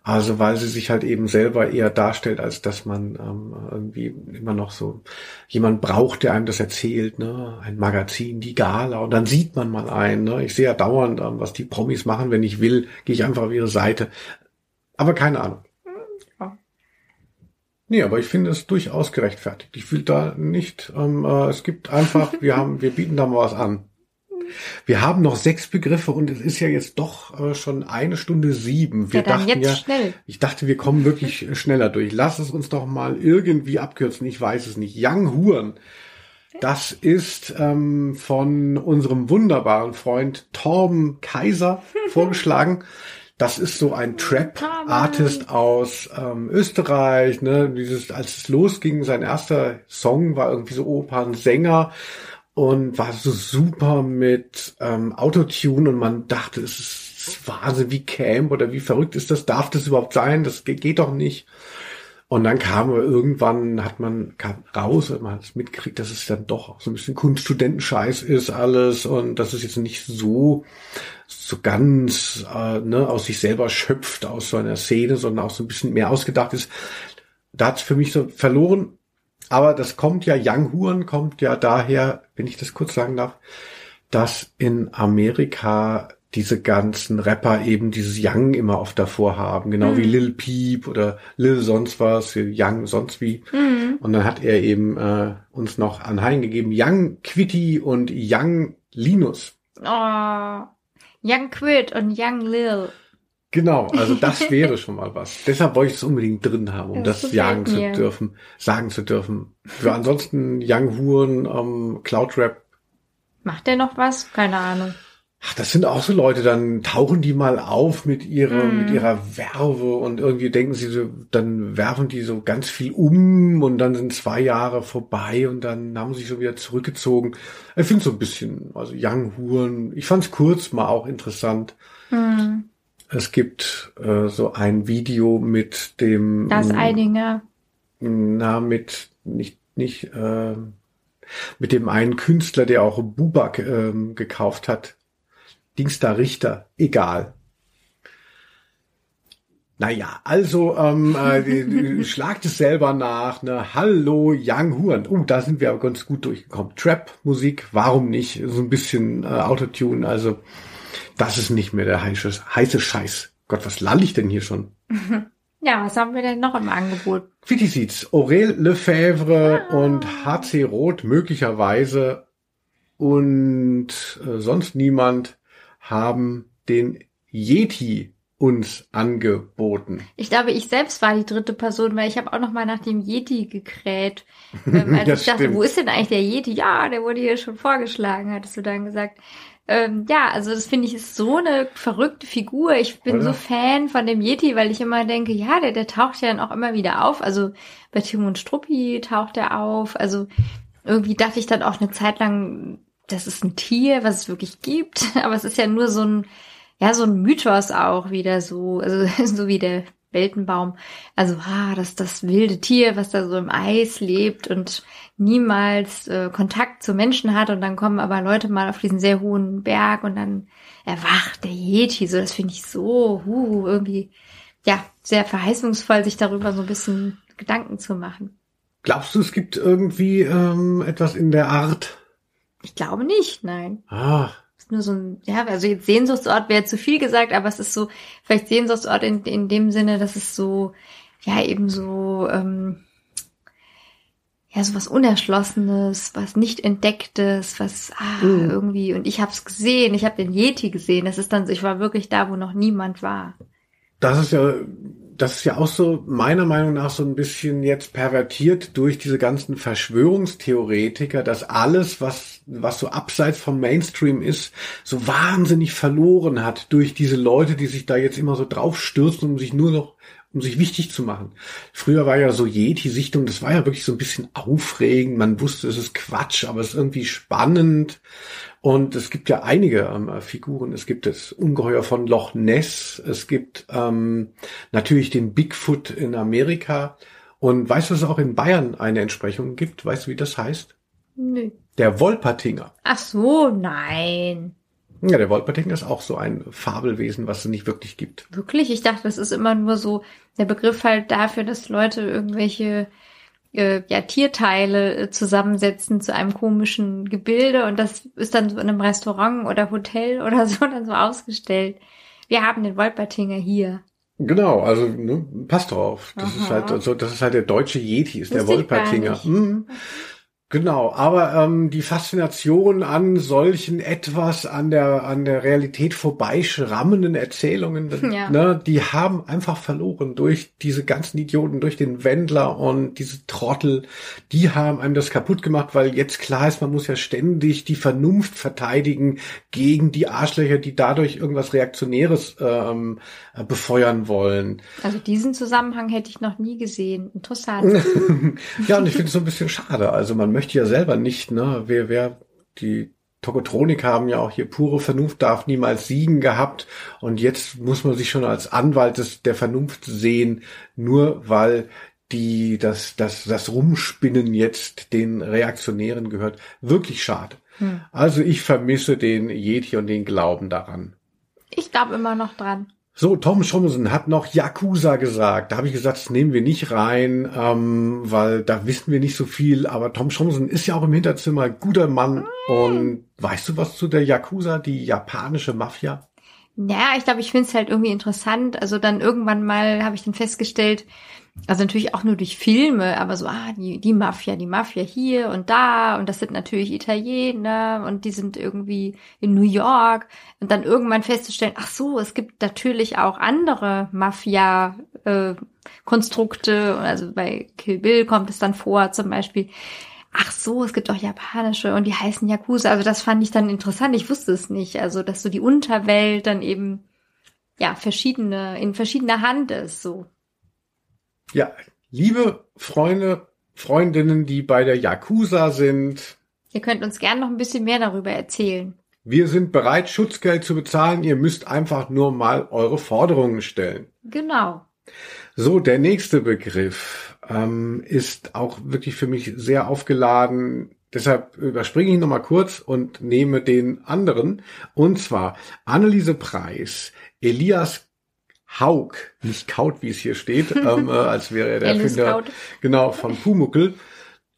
Also weil sie sich halt eben selber eher darstellt, als dass man ähm, irgendwie immer noch so jemand braucht, der einem das erzählt, ne? Ein Magazin, die Gala und dann sieht man mal ein. Ne? Ich sehe ja dauernd, ähm, was die Promis machen. Wenn ich will, gehe ich einfach auf ihre Seite. Aber keine Ahnung. Ja. Nee, aber ich finde es durchaus gerechtfertigt. Ich fühle da nicht, ähm, äh, es gibt einfach, wir haben, wir bieten da mal was an. Wir haben noch sechs Begriffe und es ist ja jetzt doch äh, schon eine Stunde sieben. Wir Ja, dann dachten jetzt ja, schnell. ich dachte, wir kommen wirklich schneller durch. Lass es uns doch mal irgendwie abkürzen. Ich weiß es nicht. Young Huren. Das ist ähm, von unserem wunderbaren Freund Torben Kaiser vorgeschlagen. Das ist so ein Trap-Artist aus ähm, Österreich. Ne? Dieses, als es losging, sein erster Song war irgendwie so Opernsänger und war so super mit ähm, Autotune und man dachte, es ist Wahnsinn, wie Camp oder wie verrückt ist das? Darf das überhaupt sein? Das geht, geht doch nicht. Und dann kam irgendwann, hat man kam raus und man hat es mitgekriegt, dass es dann doch so ein bisschen Kunststudentenscheiß ist alles und dass es jetzt nicht so so ganz äh, ne, aus sich selber schöpft aus so einer Szene, sondern auch so ein bisschen mehr ausgedacht ist. Da hat es für mich so verloren. Aber das kommt ja, Young Huren kommt ja daher, wenn ich das kurz sagen darf, dass in Amerika diese ganzen Rapper eben dieses Young immer oft davor haben, genau wie Lil Peep oder Lil sonst was, Young sonst wie. Und dann hat er eben äh, uns noch anheimgegeben Young Quitty und Young Linus. Oh, Young Quid und Young Lil. Genau, also das wäre schon mal was. Deshalb wollte ich es unbedingt drin haben, um Das das, jagen zu mir. dürfen, sagen zu dürfen. Für ansonsten Young Huren, ähm, Cloud Rap, Macht der noch was? Keine Ahnung. Ach, das sind auch so Leute, dann tauchen die mal auf mit ihrer, Mhm. mit ihrer Werbe und irgendwie denken sie so, dann werfen die so ganz viel um und dann sind zwei Jahre vorbei und dann haben sie sich so wieder zurückgezogen. Ich finde so ein bisschen, also Young Huren, ich fand es kurz mal auch interessant. Hm. Es gibt äh, so ein Video mit dem, Das mm, Eidinger. na, mit, nicht, nicht, äh, mit dem einen Künstler, der auch Bubak ähm, gekauft hat. Dingster Richter, egal. Naja, also ähm, äh, schlagt es selber nach. Ne? Hallo Young Huan. Oh, da sind wir aber ganz gut durchgekommen. Trap-Musik, warum nicht? So ein bisschen äh, Autotune. Also das ist nicht mehr der heiße, heiße Scheiß. Gott, was lall ich denn hier schon? Ja, was haben wir denn noch im Angebot? Wie sieht's? Aurel Lefebvre und HC Roth möglicherweise und äh, sonst niemand haben den Yeti uns angeboten. Ich glaube, ich selbst war die dritte Person, weil ich habe auch noch mal nach dem Yeti gekräht. Ähm, als Das ich dachte, stimmt. wo ist denn eigentlich der Yeti? Ja, der wurde hier schon vorgeschlagen, hattest du dann gesagt. Ähm, ja, also das finde ich ist so eine verrückte Figur. Ich bin Oder? so Fan von dem Yeti, weil ich immer denke, ja, der, der taucht ja dann auch immer wieder auf. Also bei Tim und Struppi taucht er auf. Also irgendwie dachte ich dann auch eine Zeit lang, das ist ein Tier, was es wirklich gibt. Aber es ist ja nur so ein, ja, so ein Mythos auch wieder so, also so wie der Weltenbaum. Also, ah, das das wilde Tier, was da so im Eis lebt und niemals äh, Kontakt zu Menschen hat und dann kommen aber Leute mal auf diesen sehr hohen Berg und dann erwacht der Yeti. So, das finde ich so, huh, irgendwie, ja, sehr verheißungsvoll, sich darüber so ein bisschen Gedanken zu machen. Glaubst du, es gibt irgendwie ähm, etwas in der Art? Ich glaube nicht, nein. Ah, ist nur so ein, ja, also jetzt Sehnsuchtsort wäre zu viel gesagt, aber es ist so, vielleicht Sehnsuchtsort in, in dem Sinne, dass es so, ja, eben so, ähm, ja, so was Unerschlossenes, was nicht Entdecktes, was ah, Mhm. irgendwie, und ich habe es gesehen, ich habe den Yeti gesehen, das ist dann, so, ich war wirklich da, wo noch niemand war. das ist ja, das ist ja auch so meiner Meinung nach so ein bisschen jetzt pervertiert durch diese ganzen Verschwörungstheoretiker, dass alles, was, was so abseits vom Mainstream ist, so wahnsinnig verloren hat durch diese Leute, die sich da jetzt immer so draufstürzen, um sich nur noch um sich wichtig zu machen. Früher war ja so Yeti-Sichtung, das war ja wirklich so ein bisschen aufregend. Man wusste, es ist Quatsch, aber es ist irgendwie spannend. Und es gibt ja einige ähm, Figuren. Es gibt das Ungeheuer von Loch Ness. Es gibt ähm, natürlich den Bigfoot in Amerika. Und weißt du, dass es auch in Bayern eine Entsprechung gibt? Weißt du, wie das heißt? Nö. Der Wolpertinger. Ach so, nein. Ja, der Wolpertinger ist auch so ein Fabelwesen, was es nicht wirklich gibt. Wirklich? Ich dachte, das ist immer nur so der Begriff halt dafür, dass Leute irgendwelche äh, ja, Tierteile äh, zusammensetzen zu einem komischen Gebilde und das ist dann so in einem Restaurant oder Hotel oder so dann so ausgestellt. Wir haben den Wolpertinger hier. Genau, also ne, passt drauf. Das ist Aha. halt also das ist halt der deutsche Yeti, ist der Wusste gar Wolpertinger. Mhm. Genau, aber ähm, die Faszination an solchen etwas an der an der Realität vorbeischrammenden Erzählungen, Ja. ne, die haben einfach verloren durch diese ganzen Idioten, durch den Wendler und diese Trottel, die haben einem das kaputt gemacht, weil jetzt klar ist, man muss ja ständig die Vernunft verteidigen gegen die Arschlöcher, die dadurch irgendwas Reaktionäres ähm, äh, befeuern wollen. Also diesen Zusammenhang hätte ich noch nie gesehen. Interessant. Ja, und ich finde es so ein bisschen schade. Also man möchte ja selber nicht, ne, wer, wer, die Tokotronik haben ja auch hier pure Vernunft darf niemals siegen gehabt. Und jetzt muss man sich schon als Anwalt des, der Vernunft sehen, nur weil die, das, das, das Rumspinnen jetzt den Reaktionären gehört. Wirklich schade. Hm. Also ich vermisse den Yeti und den Glauben daran. Ich glaube immer noch dran. So, Tom Schomsen hat noch Yakuza gesagt. Da habe ich gesagt, das nehmen wir nicht rein, ähm, weil da wissen wir nicht so viel. Aber Tom Schomsen ist ja auch im Hinterzimmer guter Mann. Und weißt du was zu der Yakuza, die japanische Mafia? Ja, ich glaube, ich finde es halt irgendwie interessant. Also dann irgendwann mal habe ich dann festgestellt, also natürlich auch nur durch Filme, aber so, ah, die, die Mafia, die Mafia hier und da und das sind natürlich Italiener und die sind irgendwie in New York und dann irgendwann festzustellen, ach so, es gibt natürlich auch andere Mafia äh, Konstrukte, also bei Kill Bill kommt es dann vor zum Beispiel. Ach so, es gibt auch japanische und die heißen Yakuza. Also das fand ich dann interessant. Ich wusste es nicht. Also, dass so die Unterwelt dann eben, ja, verschiedene, in verschiedener Hand ist, so. Ja, liebe Freunde, Freundinnen, die bei der Yakuza sind, Ihr könnt uns gern noch ein bisschen mehr darüber erzählen. wir sind bereit, Schutzgeld zu bezahlen. Ihr müsst einfach nur mal eure Forderungen stellen. Genau. So, der nächste Begriff ähm, ist auch wirklich für mich sehr aufgeladen. Deshalb überspringe ich nochmal kurz und nehme den anderen. Und zwar Anneliese Preis, Elias Haug, nicht Kaut, wie es hier steht, ähm, äh, als wäre er der Erfinder genau von Pumuckel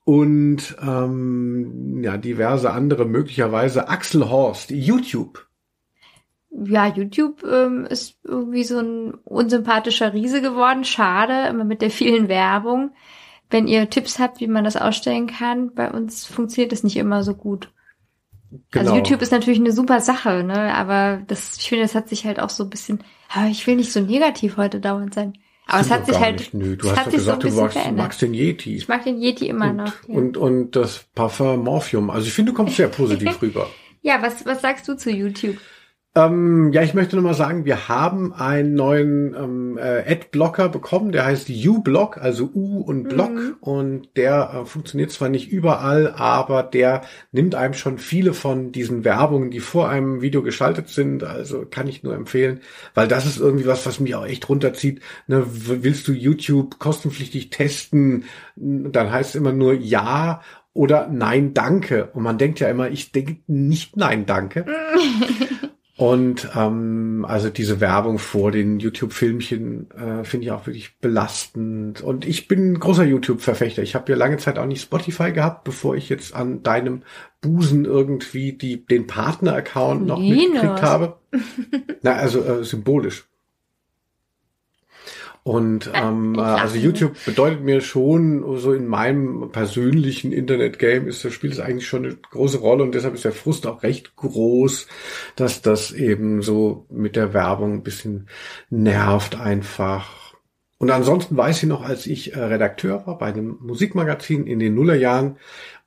und ähm, ja diverse andere möglicherweise Axel Horst, YouTube. Ja, YouTube ähm, ist irgendwie so ein unsympathischer Riese geworden. Schade, immer mit der vielen Werbung. Wenn ihr Tipps habt, wie man das ausstellen kann, bei uns funktioniert das nicht immer so gut. Genau. Also YouTube ist natürlich eine super Sache, ne? Aber das, ich finde, das hat sich halt auch so ein bisschen. Aber ich will nicht so negativ heute dauernd sein. Aber es hat sich halt. Nicht. Nö, du hast doch sich so ein gesagt, du magst, magst den Yeti. Ich mag den Yeti immer und, noch. Ja. und, und das Parfum Morphium. Also ich finde, du kommst sehr positiv rüber. ja, was, was sagst du zu YouTube? Ähm, ja, ich möchte nochmal sagen, wir haben einen neuen ähm, äh, Ad-Blocker bekommen, der heißt U-Block, also U und Block. Mhm. Und der äh, funktioniert zwar nicht überall, aber der nimmt einem schon viele von diesen Werbungen, die vor einem Video geschaltet sind. Also kann ich nur empfehlen, weil das ist irgendwie was, was mich auch echt runterzieht. Ne, willst du YouTube kostenpflichtig testen, dann heißt es immer nur Ja oder Nein, danke. Und man denkt ja immer, ich denke nicht Nein, danke. Und ähm, also diese Werbung vor den YouTube-Filmchen äh, finde ich auch wirklich belastend. Und ich bin ein großer YouTube-Verfechter. Ich habe ja lange Zeit auch nicht Spotify gehabt, bevor ich jetzt an deinem Busen irgendwie die, den Partner-Account noch Linus. mitgekriegt habe. Na, also äh, symbolisch. Und ähm, ich äh, also. YouTube bedeutet mir schon, so in meinem persönlichen Internet-Game ist das spielt es eigentlich schon eine große Rolle und deshalb ist der Frust auch recht groß, dass das eben so mit der Werbung ein bisschen nervt einfach. Und ansonsten weiß ich noch, als ich äh, Redakteur war bei einem Musikmagazin in den Nullerjahren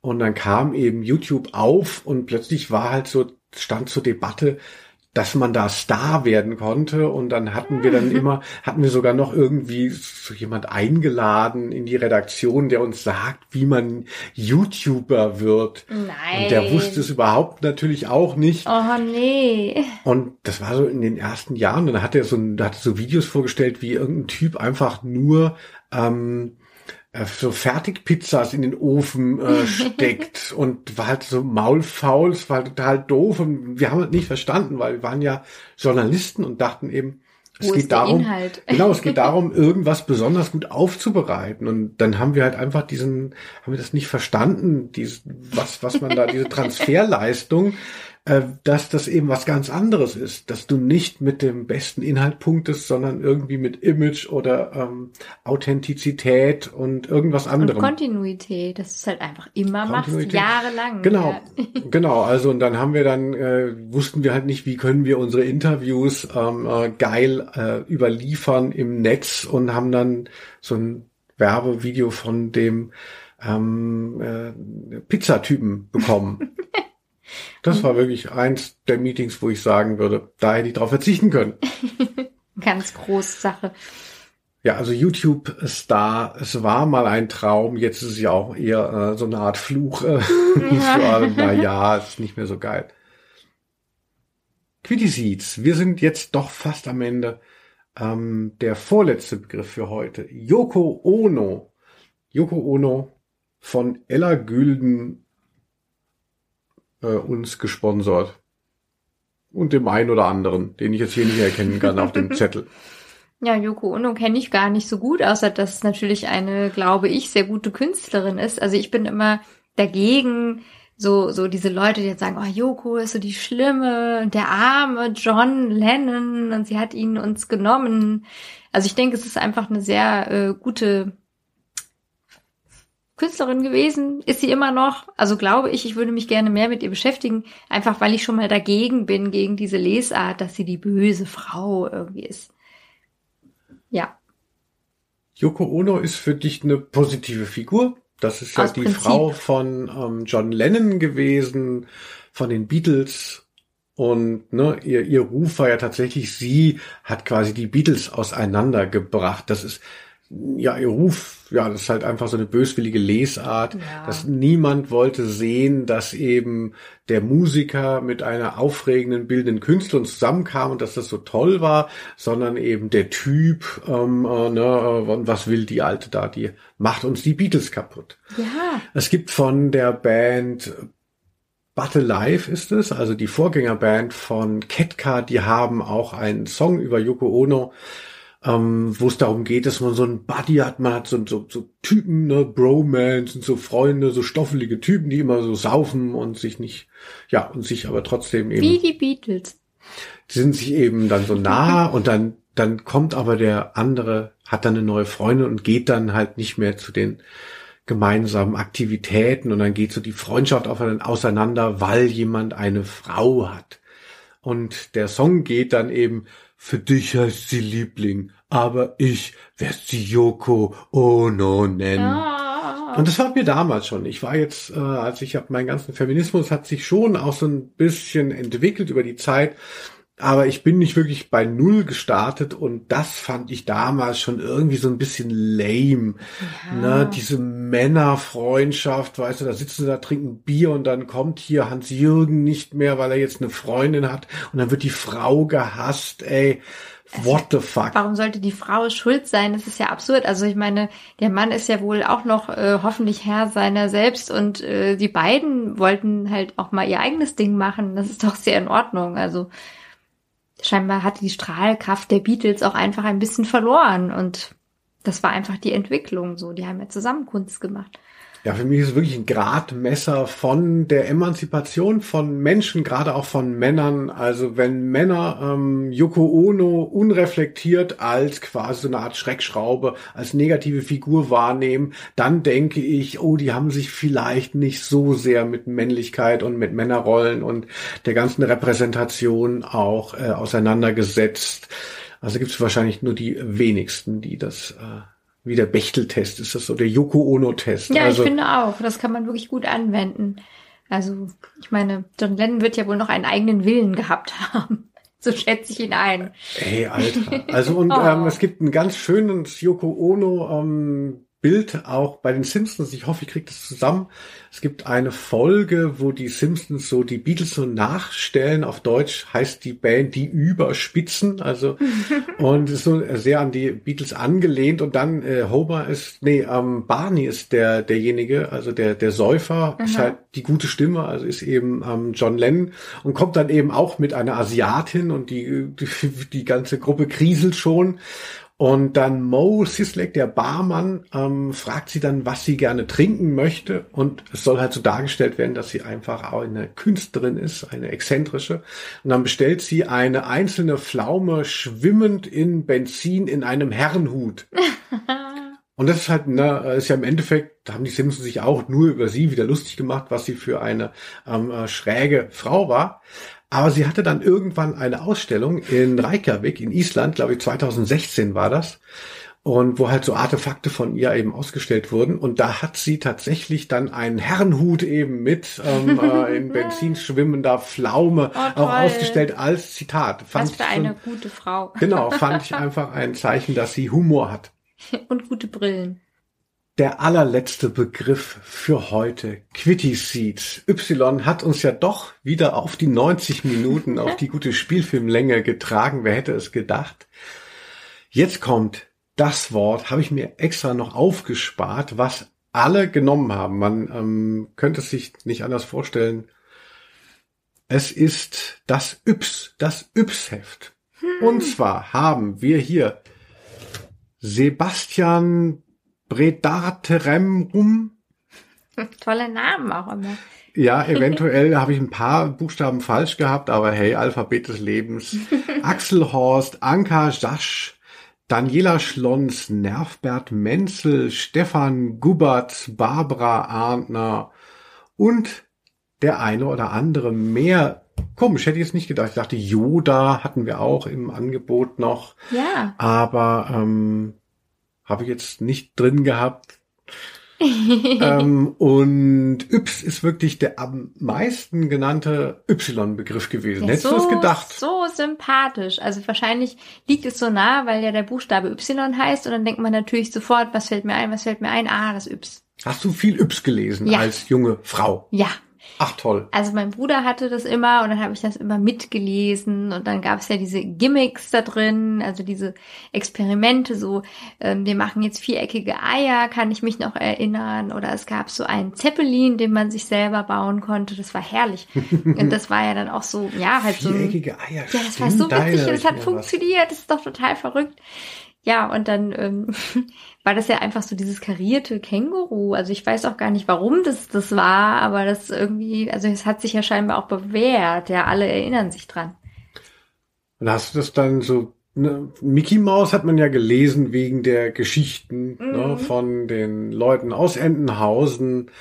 und dann kam eben YouTube auf und plötzlich war halt so, stand zur Debatte, dass man da Star werden konnte und dann hatten wir dann immer, hatten wir sogar noch irgendwie so jemand eingeladen in die Redaktion, der uns sagt, wie man YouTuber wird. Nein. Und der wusste es überhaupt natürlich auch nicht. Oh nee. Und das war so in den ersten Jahren. Und dann hat er so, hat so Videos vorgestellt, wie irgendein Typ einfach nur ähm, äh, so Fertigpizzas in den Ofen äh, steckt und war halt so maulfaul, es war total doof und wir haben es nicht verstanden, weil wir waren ja Journalisten und dachten eben, es Wo geht darum, genau, es geht darum, irgendwas besonders gut aufzubereiten. Und dann haben wir halt einfach diesen, haben wir das nicht verstanden, dieses, was, was man da, diese Transferleistung, äh, dass das eben was ganz anderes ist, dass du nicht mit dem besten Inhalt punktest, sondern irgendwie mit Image oder ähm, Authentizität und irgendwas Und anderem. Kontinuität, dass du es halt einfach immer machst, jahrelang. Genau, Ja. genau. Also und dann haben wir dann äh, wussten wir halt nicht, wie können wir unsere Interviews ähm, äh, geil äh, überliefern im Netz und haben dann so ein Werbevideo von dem ähm, äh, Pizzatypen bekommen. das war wirklich eins der Meetings, wo ich sagen würde, da hätte ich drauf verzichten können. Ganz große Sache. Ja, also YouTube-Star, es war mal ein Traum, jetzt ist es ja auch eher äh, so eine Art Fluch. Äh, alle. Na ja, ist nicht mehr so geil. Quitty Seeds, wir sind jetzt doch fast am Ende. Ähm, der vorletzte Begriff für heute. Yoko Ono. Yoko Ono von Ella Gülden äh, uns gesponsert. Und dem einen oder anderen, den ich jetzt hier nicht erkennen kann auf dem Zettel. Ja, Yoko Ono kenne ich gar nicht so gut, außer dass es natürlich eine, glaube ich, sehr gute Künstlerin ist. Also ich bin immer dagegen, so, so diese Leute, die jetzt sagen, oh, Yoko ist so die Schlimme, und der arme John Lennon und sie hat ihn uns genommen. Also ich denke, es ist einfach eine sehr äh, gute Künstlerin gewesen, ist sie immer noch. Also glaube ich, ich würde mich gerne mehr mit ihr beschäftigen, einfach weil ich schon mal dagegen bin, gegen diese Lesart, dass sie die böse Frau irgendwie ist. Ja, Yoko Ono ist für dich eine positive Figur. Das ist ja Aus die Prinzip. Frau von ähm, John Lennon gewesen, von den Beatles. Und ne, ihr, ihr Ruf war ja tatsächlich, sie hat quasi die Beatles auseinandergebracht. Das ist ja ihr Ruf, ja, das ist halt einfach so eine böswillige Lesart, Ja. dass niemand wollte sehen, dass eben der Musiker mit einer aufregenden bildenden Künstlerin zusammenkam und dass das so toll war, sondern eben der Typ, ähm, äh, ne, äh, was will die Alte da, die macht uns die Beatles kaputt. ja, Es gibt von der Band But Alive ist es, also die Vorgängerband von Ketka, die haben auch einen Song über Yoko Ono ähm, wo es darum geht, dass man so einen Buddy hat, man hat so, so, so Typen, ne, Bromance und so Freunde, so stoffelige Typen, die immer so saufen und sich nicht, ja, und sich aber trotzdem eben. Wie die Beatles. Die sind sich eben dann so nah und dann, dann kommt aber der andere, hat dann eine neue Freundin und geht dann halt nicht mehr zu den gemeinsamen Aktivitäten und dann geht so die Freundschaft auseinander, weil jemand eine Frau hat. Und der Song geht dann eben, für dich heißt sie Liebling, aber ich werde sie Yoko Ono nennen. Ah. Und das war mir damals schon. Ich war jetzt, äh, als ich habe meinen ganzen Feminismus hat sich schon auch so ein bisschen entwickelt über die Zeit. Aber ich bin nicht wirklich bei Null gestartet und das fand ich damals schon irgendwie so ein bisschen lame. Ne, diese Männerfreundschaft, weißt du, da sitzen sie da, trinken Bier und dann kommt hier Hans-Jürgen nicht mehr, weil er jetzt eine Freundin hat und dann wird die Frau gehasst, ey. What the fuck? Warum sollte die Frau schuld sein? Das ist ja absurd. Also ich meine, der Mann ist ja wohl auch noch äh, hoffentlich Herr seiner selbst und äh, die beiden wollten halt auch mal ihr eigenes Ding machen. Das ist doch sehr in Ordnung. Also scheinbar hatte die Strahlkraft der Beatles auch einfach ein bisschen verloren und das war einfach die Entwicklung so. Die haben ja zusammen Kunst gemacht. Ja, für mich ist es wirklich ein Gradmesser von der Emanzipation von Menschen, gerade auch von Männern. Also wenn Männer ähm, Yoko Ono unreflektiert als quasi so eine Art Schreckschraube, als negative Figur wahrnehmen, dann denke ich, oh, die haben sich vielleicht nicht so sehr mit Männlichkeit und mit Männerrollen und der ganzen Repräsentation auch äh, auseinandergesetzt. Also gibt es wahrscheinlich nur die wenigsten, die das äh, wie der Bechteltest ist das so, der Yoko Ono-Test. Ja, also, ich finde auch. Das kann man wirklich gut anwenden. Also, ich meine, John Lennon wird ja wohl noch einen eigenen Willen gehabt haben. So schätze ich ihn ein. Ey, Alter. Also und Oh. ähm, es gibt ein ganz schönes Yoko Ono ähm, Bild auch bei den Simpsons. Ich hoffe, ich kriege das zusammen. Es gibt eine Folge, wo die Simpsons so die Beatles so nachstellen. Auf Deutsch heißt die Band die Überspitzen. Also und ist so sehr an die Beatles angelehnt. Und dann äh, Homer ist, nee, ähm, Barney ist der derjenige, also der der Säufer ist halt die gute Stimme. Also ist eben ähm, John Lennon und kommt dann eben auch mit einer Asiatin und die die, die ganze Gruppe kriselt schon. Und dann Mo Sislek, der Barmann, ähm, fragt sie dann, was sie gerne trinken möchte. Und es soll halt so dargestellt werden, dass sie einfach auch eine Künstlerin ist, eine exzentrische. Und dann bestellt sie eine einzelne Pflaume schwimmend in Benzin in einem Herrenhut. Und das ist halt, ne, ist ja im Endeffekt, da haben die Simpsons sich auch nur über sie wieder lustig gemacht, was sie für eine ähm, äh, schräge Frau war. Aber sie hatte dann irgendwann eine Ausstellung in Reykjavik in Island, glaube ich 2016 war das. Und wo halt so Artefakte von ihr eben ausgestellt wurden. Und da hat sie tatsächlich dann einen Herrenhut eben mit ähm, äh, in Benzin schwimmender Pflaume Oh, auch ausgestellt als Zitat. Was für ich eine schon- gute Frau. Genau, fand ich einfach ein Zeichen, dass sie Humor hat. Und gute Brillen. Der allerletzte Begriff für heute, Quitty Seeds. Y hat uns ja doch wieder auf die 90 Minuten, auf die gute Spielfilmlänge getragen. Wer hätte es gedacht? Jetzt kommt das Wort, habe ich mir extra noch aufgespart, was alle genommen haben. Man ähm, könnte es sich nicht anders vorstellen. Es ist das Yps, das Yps-Heft. Und zwar haben wir hier Sebastian Bredarterem. Tolle Namen auch immer. Ja, eventuell habe ich ein paar Buchstaben falsch gehabt, aber hey, Alphabet des Lebens. Axel Horst, Anka Jasch, Daniela Schlons, Nervbert Menzel, Stefan Gubbert, Barbara Arndtner und der eine oder andere mehr. Komisch, hätte ich jetzt nicht gedacht. Ich dachte, Yoda hatten wir auch im Angebot noch. Ja. aber ähm, habe ich jetzt nicht drin gehabt. ähm, und Yps ist wirklich der am meisten genannte Y-Begriff gewesen. Ja, Hättest so, du das gedacht? So sympathisch. Also wahrscheinlich liegt es so nah, weil ja der Buchstabe Y heißt und dann denkt man natürlich sofort, was fällt mir ein, was fällt mir ein? Ah, das Y. Hast du viel Yps gelesen Ja. als junge Frau? Ja. Ach toll. Also mein Bruder hatte das immer und dann habe ich das immer mitgelesen und dann gab es ja diese Gimmicks da drin, also diese Experimente, so ähm, wir machen jetzt viereckige Eier, kann ich mich noch erinnern oder es gab so einen Zeppelin, den man sich selber bauen konnte, das war herrlich und das war ja dann auch so, ja halt so ein, Viereckige Eier. ja, das war stimmt, so da witzig und es ich hat mir was. funktioniert, das ist doch total verrückt. Ja, und dann ähm, war das ja einfach so dieses karierte Känguru. Also ich weiß auch gar nicht, warum das das war, aber das irgendwie, also es hat sich ja scheinbar auch bewährt. Ja, alle erinnern sich dran. Und hast du das dann so, ne, Mickey Mouse hat man ja gelesen wegen der Geschichten ne, von den Leuten aus Entenhausen.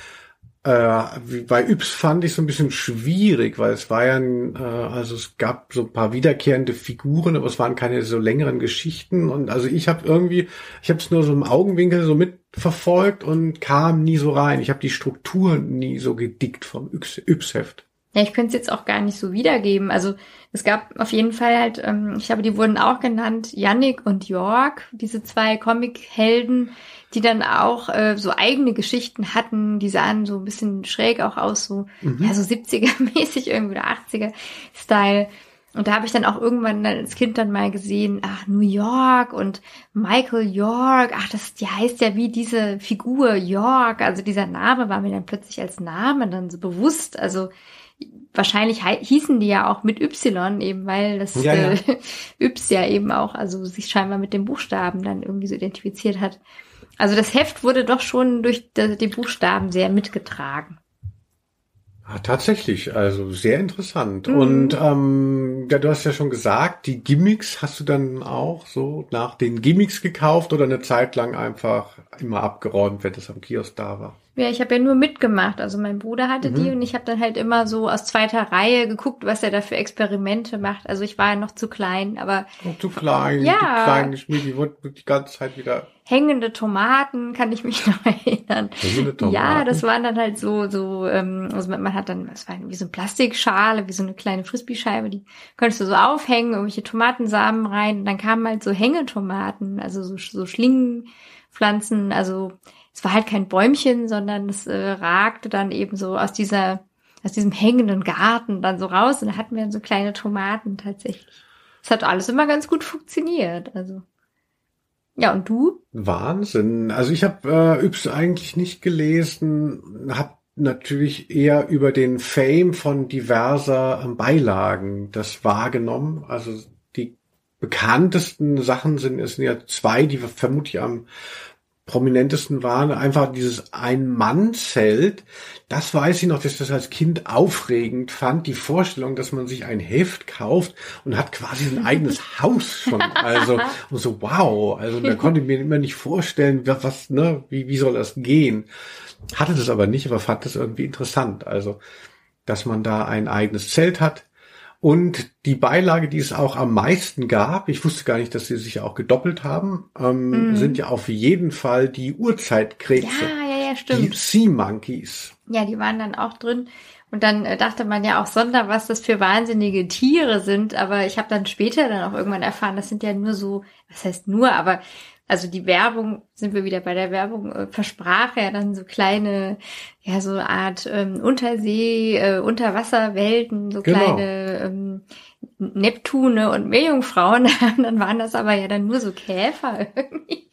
Äh, bei Yps fand ich so ein bisschen schwierig, weil es war ja, ein, äh, also es gab so ein paar wiederkehrende Figuren, aber es waren keine so längeren Geschichten. Und also ich habe irgendwie, ich habe es nur so im Augenwinkel so mitverfolgt und kam nie so rein. Ich habe die Struktur nie so gedickt vom Yps- Yps-Heft. Ja, ich könnte es jetzt auch gar nicht so wiedergeben. Also es gab auf jeden Fall halt, ähm, ich glaube, die wurden auch genannt, Yannick und York, diese zwei Comic-Helden, die dann auch äh, so eigene Geschichten hatten. Die sahen so ein bisschen schräg auch aus, so, ja, so 70er-mäßig irgendwie oder 80er-Style. Und da habe ich dann auch irgendwann dann als Kind dann mal gesehen, ach, New York und Michael York, ach, das die heißt ja wie diese Figur York. Also dieser Name war mir dann plötzlich als Name dann so bewusst. Also wahrscheinlich hei- hießen die ja auch mit Y eben, weil das Ja, ja. Äh, Yps ja eben auch, also sich scheinbar mit dem Buchstaben dann irgendwie so identifiziert hat. Also das Heft wurde doch schon durch die, Buchstaben sehr mitgetragen. Ah, tatsächlich, also sehr interessant. Und ähm, ja, du hast ja schon gesagt, die Gimmicks hast du dann auch so nach den Gimmicks gekauft oder eine Zeit lang einfach immer abgeräumt, wenn das am Kiosk da war. Ja, ich habe ja nur mitgemacht. Also mein Bruder hatte die und ich habe dann halt immer so aus zweiter Reihe geguckt, was er da für Experimente macht. Also ich war ja noch zu klein, aber Oh, zu klein, Ja. die kleine Schmiede, die wurde die ganze Zeit wieder hängende Tomaten kann ich mich noch erinnern. Hängende Tomaten? Ja, das waren dann halt so, so, ähm, also man man hat dann, das war wie so eine Plastikschale, wie so eine kleine Frisbee-Scheibe, die konntest du so aufhängen, irgendwelche Tomatensamen rein und dann kamen halt so Hängetomaten, also so, so Schlingenpflanzen, also es war halt kein Bäumchen, sondern es äh, ragte dann eben so aus dieser, aus diesem hängenden Garten dann so raus und da hatten wir dann so kleine Tomaten tatsächlich. Es hat alles immer ganz gut funktioniert, also. Ja, und du? Wahnsinn. Also ich habe äh, Yps eigentlich nicht gelesen, habe natürlich eher über den Fame von diverser ähm, Beilagen das wahrgenommen. Also die bekanntesten Sachen sind es sind ja zwei, die vermutlich am prominentesten waren. Einfach dieses Ein-Mann-Zelt. Das weiß ich noch, dass ich das als Kind aufregend fand. Die Vorstellung, dass man sich ein Heft kauft und hat quasi ein eigenes Haus schon. Also, und so, wow. Also, da konnte ich mir immer nicht vorstellen, was, was, ne, wie, wie soll das gehen? Hatte das aber nicht, aber fand das irgendwie interessant. Also, dass man da ein eigenes Zelt hat. Und die Beilage, die es auch am meisten gab, ich wusste gar nicht, dass sie sich auch gedoppelt haben, ähm, sind ja auf jeden Fall die Urzeitkrebse. Ja, ja, ja, Die stimmt. Sea Monkeys. Ja, die waren dann auch drin. Und dann äh, dachte man ja auch Sonder, was das für wahnsinnige Tiere sind. Aber ich habe dann später dann auch irgendwann erfahren, das sind ja nur so, was heißt nur, aber also die Werbung, sind wir wieder bei der Werbung, äh, versprach ja dann so kleine, ja, so eine Art ähm, Untersee, äh, Unterwasserwelten, so Genau. kleine ähm, Neptune und Meerjungfrauen. dann waren das aber ja dann nur so Käfer irgendwie.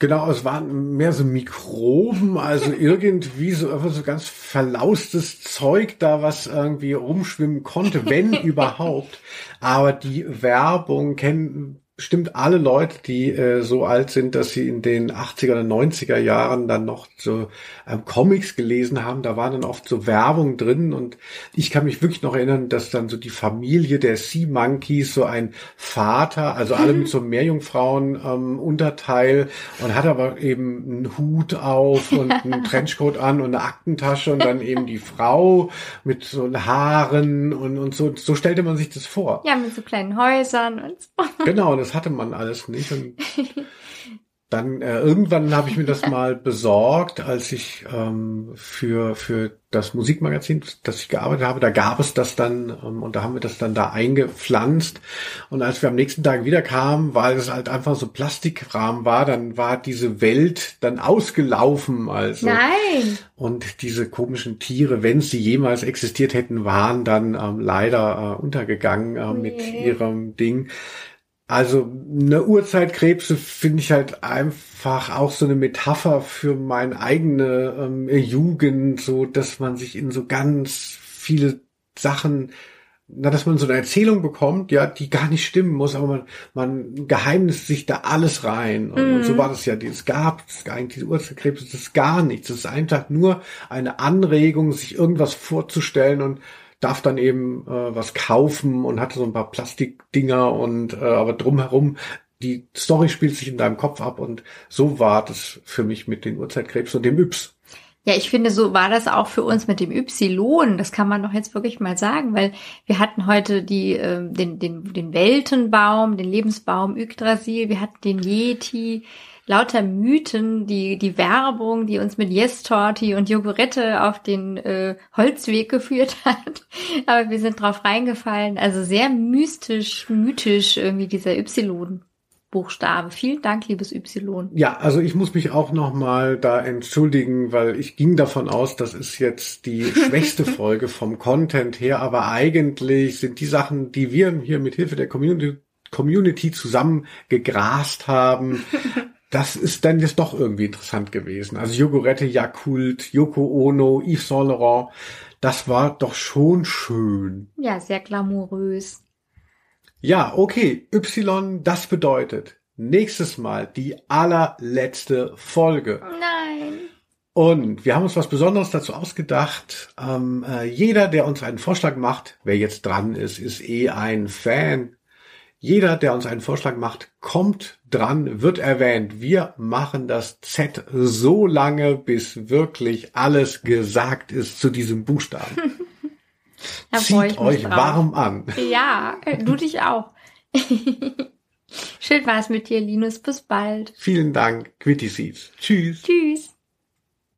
Genau, es waren mehr so Mikroben, also irgendwie so, einfach so ganz verlaustes Zeug da, was irgendwie rumschwimmen konnte, wenn überhaupt. Aber die Werbung kennen bestimmt alle Leute, die äh, so alt sind, dass sie in den 80er oder 90er Jahren dann noch so ähm, Comics gelesen haben. Da waren dann oft so Werbung drin und ich kann mich wirklich noch erinnern, dass dann so die Familie der Sea Monkeys so ein Vater, also alle mit so einem Meerjungfrauen ähm, Unterteil und hat aber eben einen Hut auf und einen Trenchcoat an und eine Aktentasche und dann eben die Frau mit so Haaren und, und so, so stellte man sich das vor. Ja, mit so kleinen Häusern und so. Genau, das hatte man alles nicht. Und dann äh, irgendwann habe ich mir das mal besorgt, als ich ähm, für für das Musikmagazin, das ich gearbeitet habe, da gab es das dann ähm, und da haben wir das dann da eingepflanzt. Und als wir am nächsten Tag wieder kamen, weil es halt einfach so Plastikrahmen war, dann war diese Welt dann ausgelaufen. Also Nein. und diese komischen Tiere, wenn sie jemals existiert hätten, waren dann ähm, leider äh, untergegangen äh, mit Nee. ihrem Ding. Also eine Urzeitkrebse finde ich halt einfach auch so eine Metapher für meine eigene ähm, Jugend, so dass man sich in so ganz viele Sachen na, dass man so eine Erzählung bekommt, ja, die gar nicht stimmen muss, aber man, man geheimnist sich da alles rein. Und, und so war das ja, es gab es nicht, diese Urzeitkrebs, das ist gar nichts. Das ist einfach nur eine Anregung, sich irgendwas vorzustellen und darf dann eben äh, was kaufen und hatte so ein paar Plastikdinger und äh, aber drumherum die Story spielt sich in deinem Kopf ab und so war das für mich mit den Urzeitkrebs und dem Yps. Ja, ich finde, so war das auch für uns mit dem Y. Das kann man doch jetzt wirklich mal sagen, weil wir hatten heute die, äh, den, den, den Weltenbaum, den Lebensbaum Yggdrasil, wir hatten den Yeti, lauter Mythen, die, die Werbung, die uns mit Yes-Torti und Jogurette auf den äh, Holzweg geführt hat. Aber wir sind drauf reingefallen. Also sehr mystisch, mythisch irgendwie dieser Y. Buchstabe. Vielen Dank, liebes Y. Ja, also ich muss mich auch nochmal da entschuldigen, weil ich ging davon aus, das ist jetzt die schwächste Folge vom Content her, aber eigentlich sind die Sachen, die wir hier mit Hilfe der Community, Community zusammen gegrast haben, das ist dann jetzt doch irgendwie interessant gewesen. Also Jogurette, Yakult, Yoko Ono, Yves Saint Laurent, das war doch schon schön. Ja, sehr glamourös. Ja, okay, Y, das bedeutet nächstes Mal die allerletzte Folge. Nein. Und wir haben uns was Besonderes dazu ausgedacht. Ähm, äh, jeder, der uns einen Vorschlag macht, wer jetzt dran ist, ist eh ein Fan. Jeder, der uns einen Vorschlag macht, kommt dran, wird erwähnt. Wir machen das Z so lange, bis wirklich alles gesagt ist zu diesem Buchstaben. Da Zieht euch warm an. Ja, äh, du dich auch. Schön war es mit dir, Linus. Bis bald. Vielen Dank, Quitty Seeds. Tschüss. Tschüss.